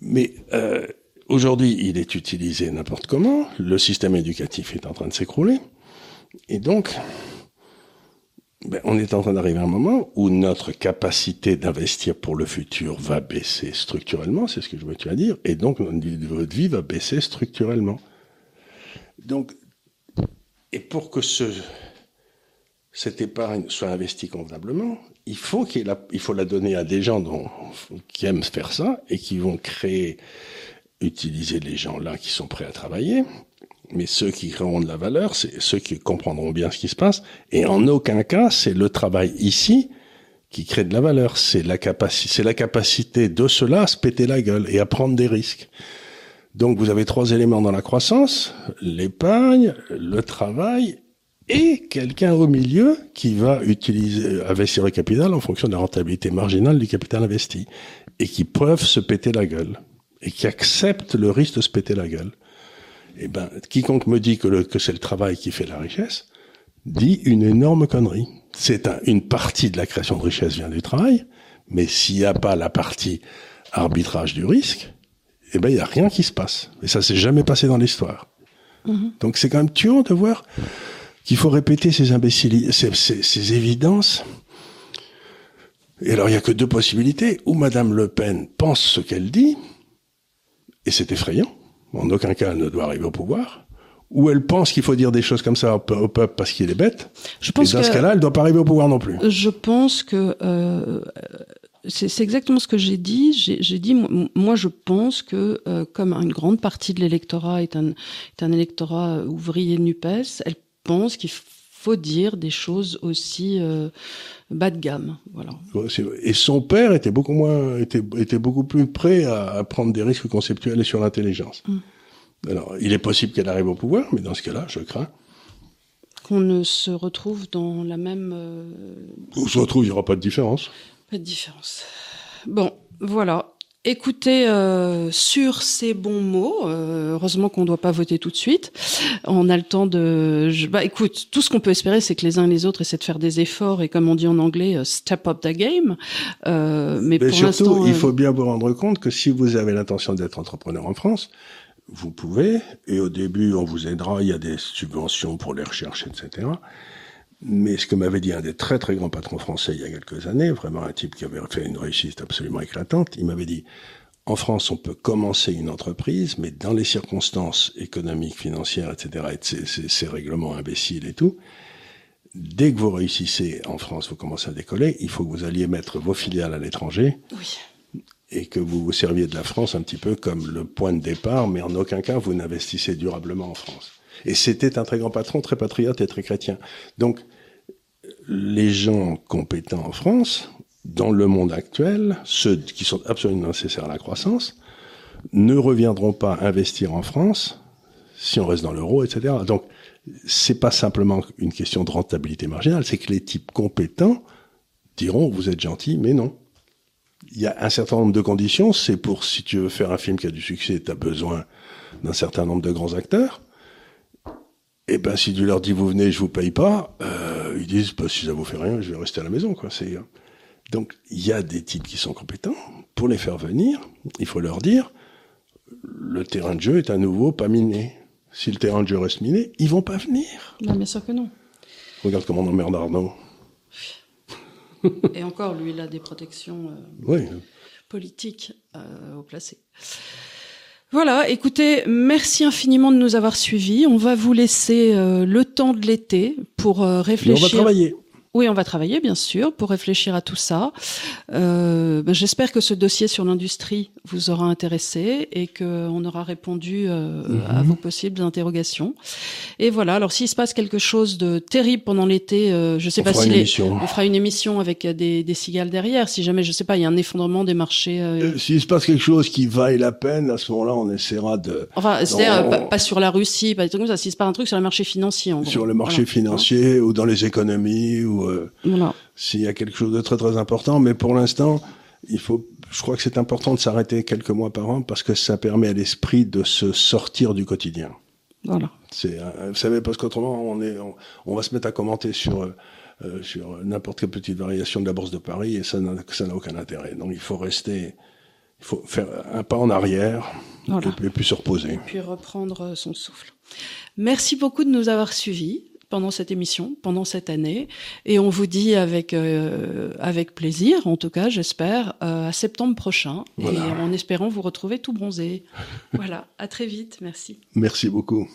Mais euh, Aujourd'hui, il est utilisé n'importe comment. Le système éducatif est en train de s'écrouler. Et donc, ben, on est en train d'arriver à un moment où notre capacité d'investir pour le futur va baisser structurellement, c'est ce que je veux à dire, et donc notre vie va baisser structurellement. Donc, et pour que ce, cette épargne soit investie convenablement, il faut qu'il il faut la donner à des gens dont, qui aiment faire ça et qui vont créer utiliser les gens là qui sont prêts à travailler, mais ceux qui créeront de la valeur, c'est ceux qui comprendront bien ce qui se passe, et en aucun cas c'est le travail ici qui crée de la valeur, c'est la capacité, de cela à se péter la gueule et à prendre des risques. Donc vous avez trois éléments dans la croissance, l'épargne, le travail et quelqu'un au milieu qui va utiliser, investir le capital en fonction de la rentabilité marginale du capital investi et qui peuvent se péter la gueule et qui accepte le risque de se péter la gueule, eh ben, quiconque me dit que, que c'est le travail qui fait la richesse, dit une énorme connerie. C'est une partie de la création de richesse vient du travail, mais s'il n'y a pas la partie arbitrage du risque, eh ben, il n'y a rien qui se passe. Et ça s'est jamais passé dans l'histoire. Mm-hmm. Donc c'est quand même tuant de voir qu'il faut répéter ces imbéciles, ces, ces, ces évidences. Et alors il n'y a que deux possibilités. Ou Madame Le Pen pense ce qu'elle dit, et c'est effrayant. En aucun cas, elle ne doit arriver au pouvoir. Ou elle pense qu'il faut dire des choses comme ça au peuple parce qu'il est bête. Je pense et dans ce cas-là, elle ne doit pas arriver au pouvoir non plus. Je pense que euh, c'est exactement ce que j'ai dit. J'ai dit, moi, je pense que euh, comme une grande partie de l'électorat est un, est un électorat ouvrier Nupes, elle pense qu'il faut dire des choses aussi euh, bas de gamme. Voilà. Et son père était beaucoup moins, était, était beaucoup plus prêt à, prendre des risques conceptuels et sur l'intelligence. Mm. Alors, il est possible qu'elle arrive au pouvoir, mais dans ce cas-là, je crains qu'on ne se retrouve dans la même. Euh... On se retrouve, il n'y aura pas de différence. Pas de différence. Bon, voilà. Écoutez, euh, sur ces bons mots, euh, heureusement qu'on ne doit pas voter tout de suite. On a le temps de. Je, bah, écoute, tout ce qu'on peut espérer, c'est que les uns et les autres essaient de faire des efforts et, comme on dit en anglais, euh, step up the game. Euh, mais, mais, pour surtout, il faut bien vous rendre compte que si vous avez l'intention d'être entrepreneur en France, vous pouvez. Et au début, on vous aidera. Il y a des subventions pour les recherches, etc. Mais ce que m'avait dit un des très très grands patrons français il y a quelques années, vraiment un type qui avait fait une réussite absolument éclatante, il m'avait dit, en France, on peut commencer une entreprise, mais dans les circonstances économiques, financières, etc., et ces, ces, règlements imbéciles et tout, dès que vous réussissez en France, vous commencez à décoller, il faut que vous alliez mettre vos filiales à l'étranger. Oui. Et que vous vous serviez de la France un petit peu comme le point de départ, mais en aucun cas vous n'investissez durablement en France. Et c'était un très grand patron, très patriote et très chrétien. Donc, les gens compétents en France, dans le monde actuel, ceux qui sont absolument nécessaires à la croissance, ne reviendront pas investir en France si on reste dans l'euro, etc. Donc, c'est pas simplement une question de rentabilité marginale, c'est que les types compétents diront vous êtes gentil, mais non. Il y a un certain nombre de conditions. C'est pour si tu veux faire un film qui a du succès, tu as besoin d'un certain nombre de grands acteurs. Et eh ben si tu leur dis vous venez, je vous paye pas, euh, ils disent bah, si ça vous fait rien, je vais rester à la maison quoi. C'est donc il y a des types qui sont compétents. Pour les faire venir, il faut leur dire le terrain de jeu est à nouveau pas miné. Si le terrain de jeu reste miné, ils vont pas venir. Non, bien sûr que non. Regarde comment on emmerde Arnaud. Et encore, lui, il a des protections euh, oui. politiques euh, au placé. Voilà, écoutez, merci infiniment de nous avoir suivis. On va vous laisser euh, le temps de l'été pour réfléchir. on va travailler. Oui, on va travailler, bien sûr, pour réfléchir à tout ça. Euh, ben, J'espère que ce dossier sur l'industrie vous aura intéressé et qu'on aura répondu euh, à mhm. vos possibles interrogations. Et voilà, alors s'il se passe quelque chose de terrible pendant l'été, euh, je sais pas si les, on fera une émission avec des, des cigales derrière. Si jamais, je sais pas, il y a un effondrement des marchés. Euh, euh, s'il se passe quelque chose qui vaille la peine, à ce moment-là, on essaiera de... Enfin, c'est-à-dire pas, sur la Russie, pas des trucs comme ça. S'il se passe un truc sur les marchés financiers, en gros. Sur le marché financier ou dans les économies ou euh, s'il y a quelque chose de très très important. Mais pour l'instant, il faut, je crois que c'est important de s'arrêter quelques mois par an parce que ça permet à l'esprit de se sortir du quotidien. Voilà. C'est, euh, vous savez, parce qu'autrement, on est, on, va se mettre à commenter sur, euh, sur n'importe quelle petite variation de la bourse de Paris et ça n'a, ça n'a aucun intérêt. Donc il faut rester, il faut faire un pas en arrière et, puis se reposer. Et puis reprendre son souffle. Merci beaucoup de nous avoir suivis pendant cette émission, pendant cette année. Et on vous dit avec euh, avec plaisir, en tout cas, j'espère, euh, à septembre prochain. Et en espérant vous retrouver tout bronzé. voilà. À très vite. Merci. Merci beaucoup.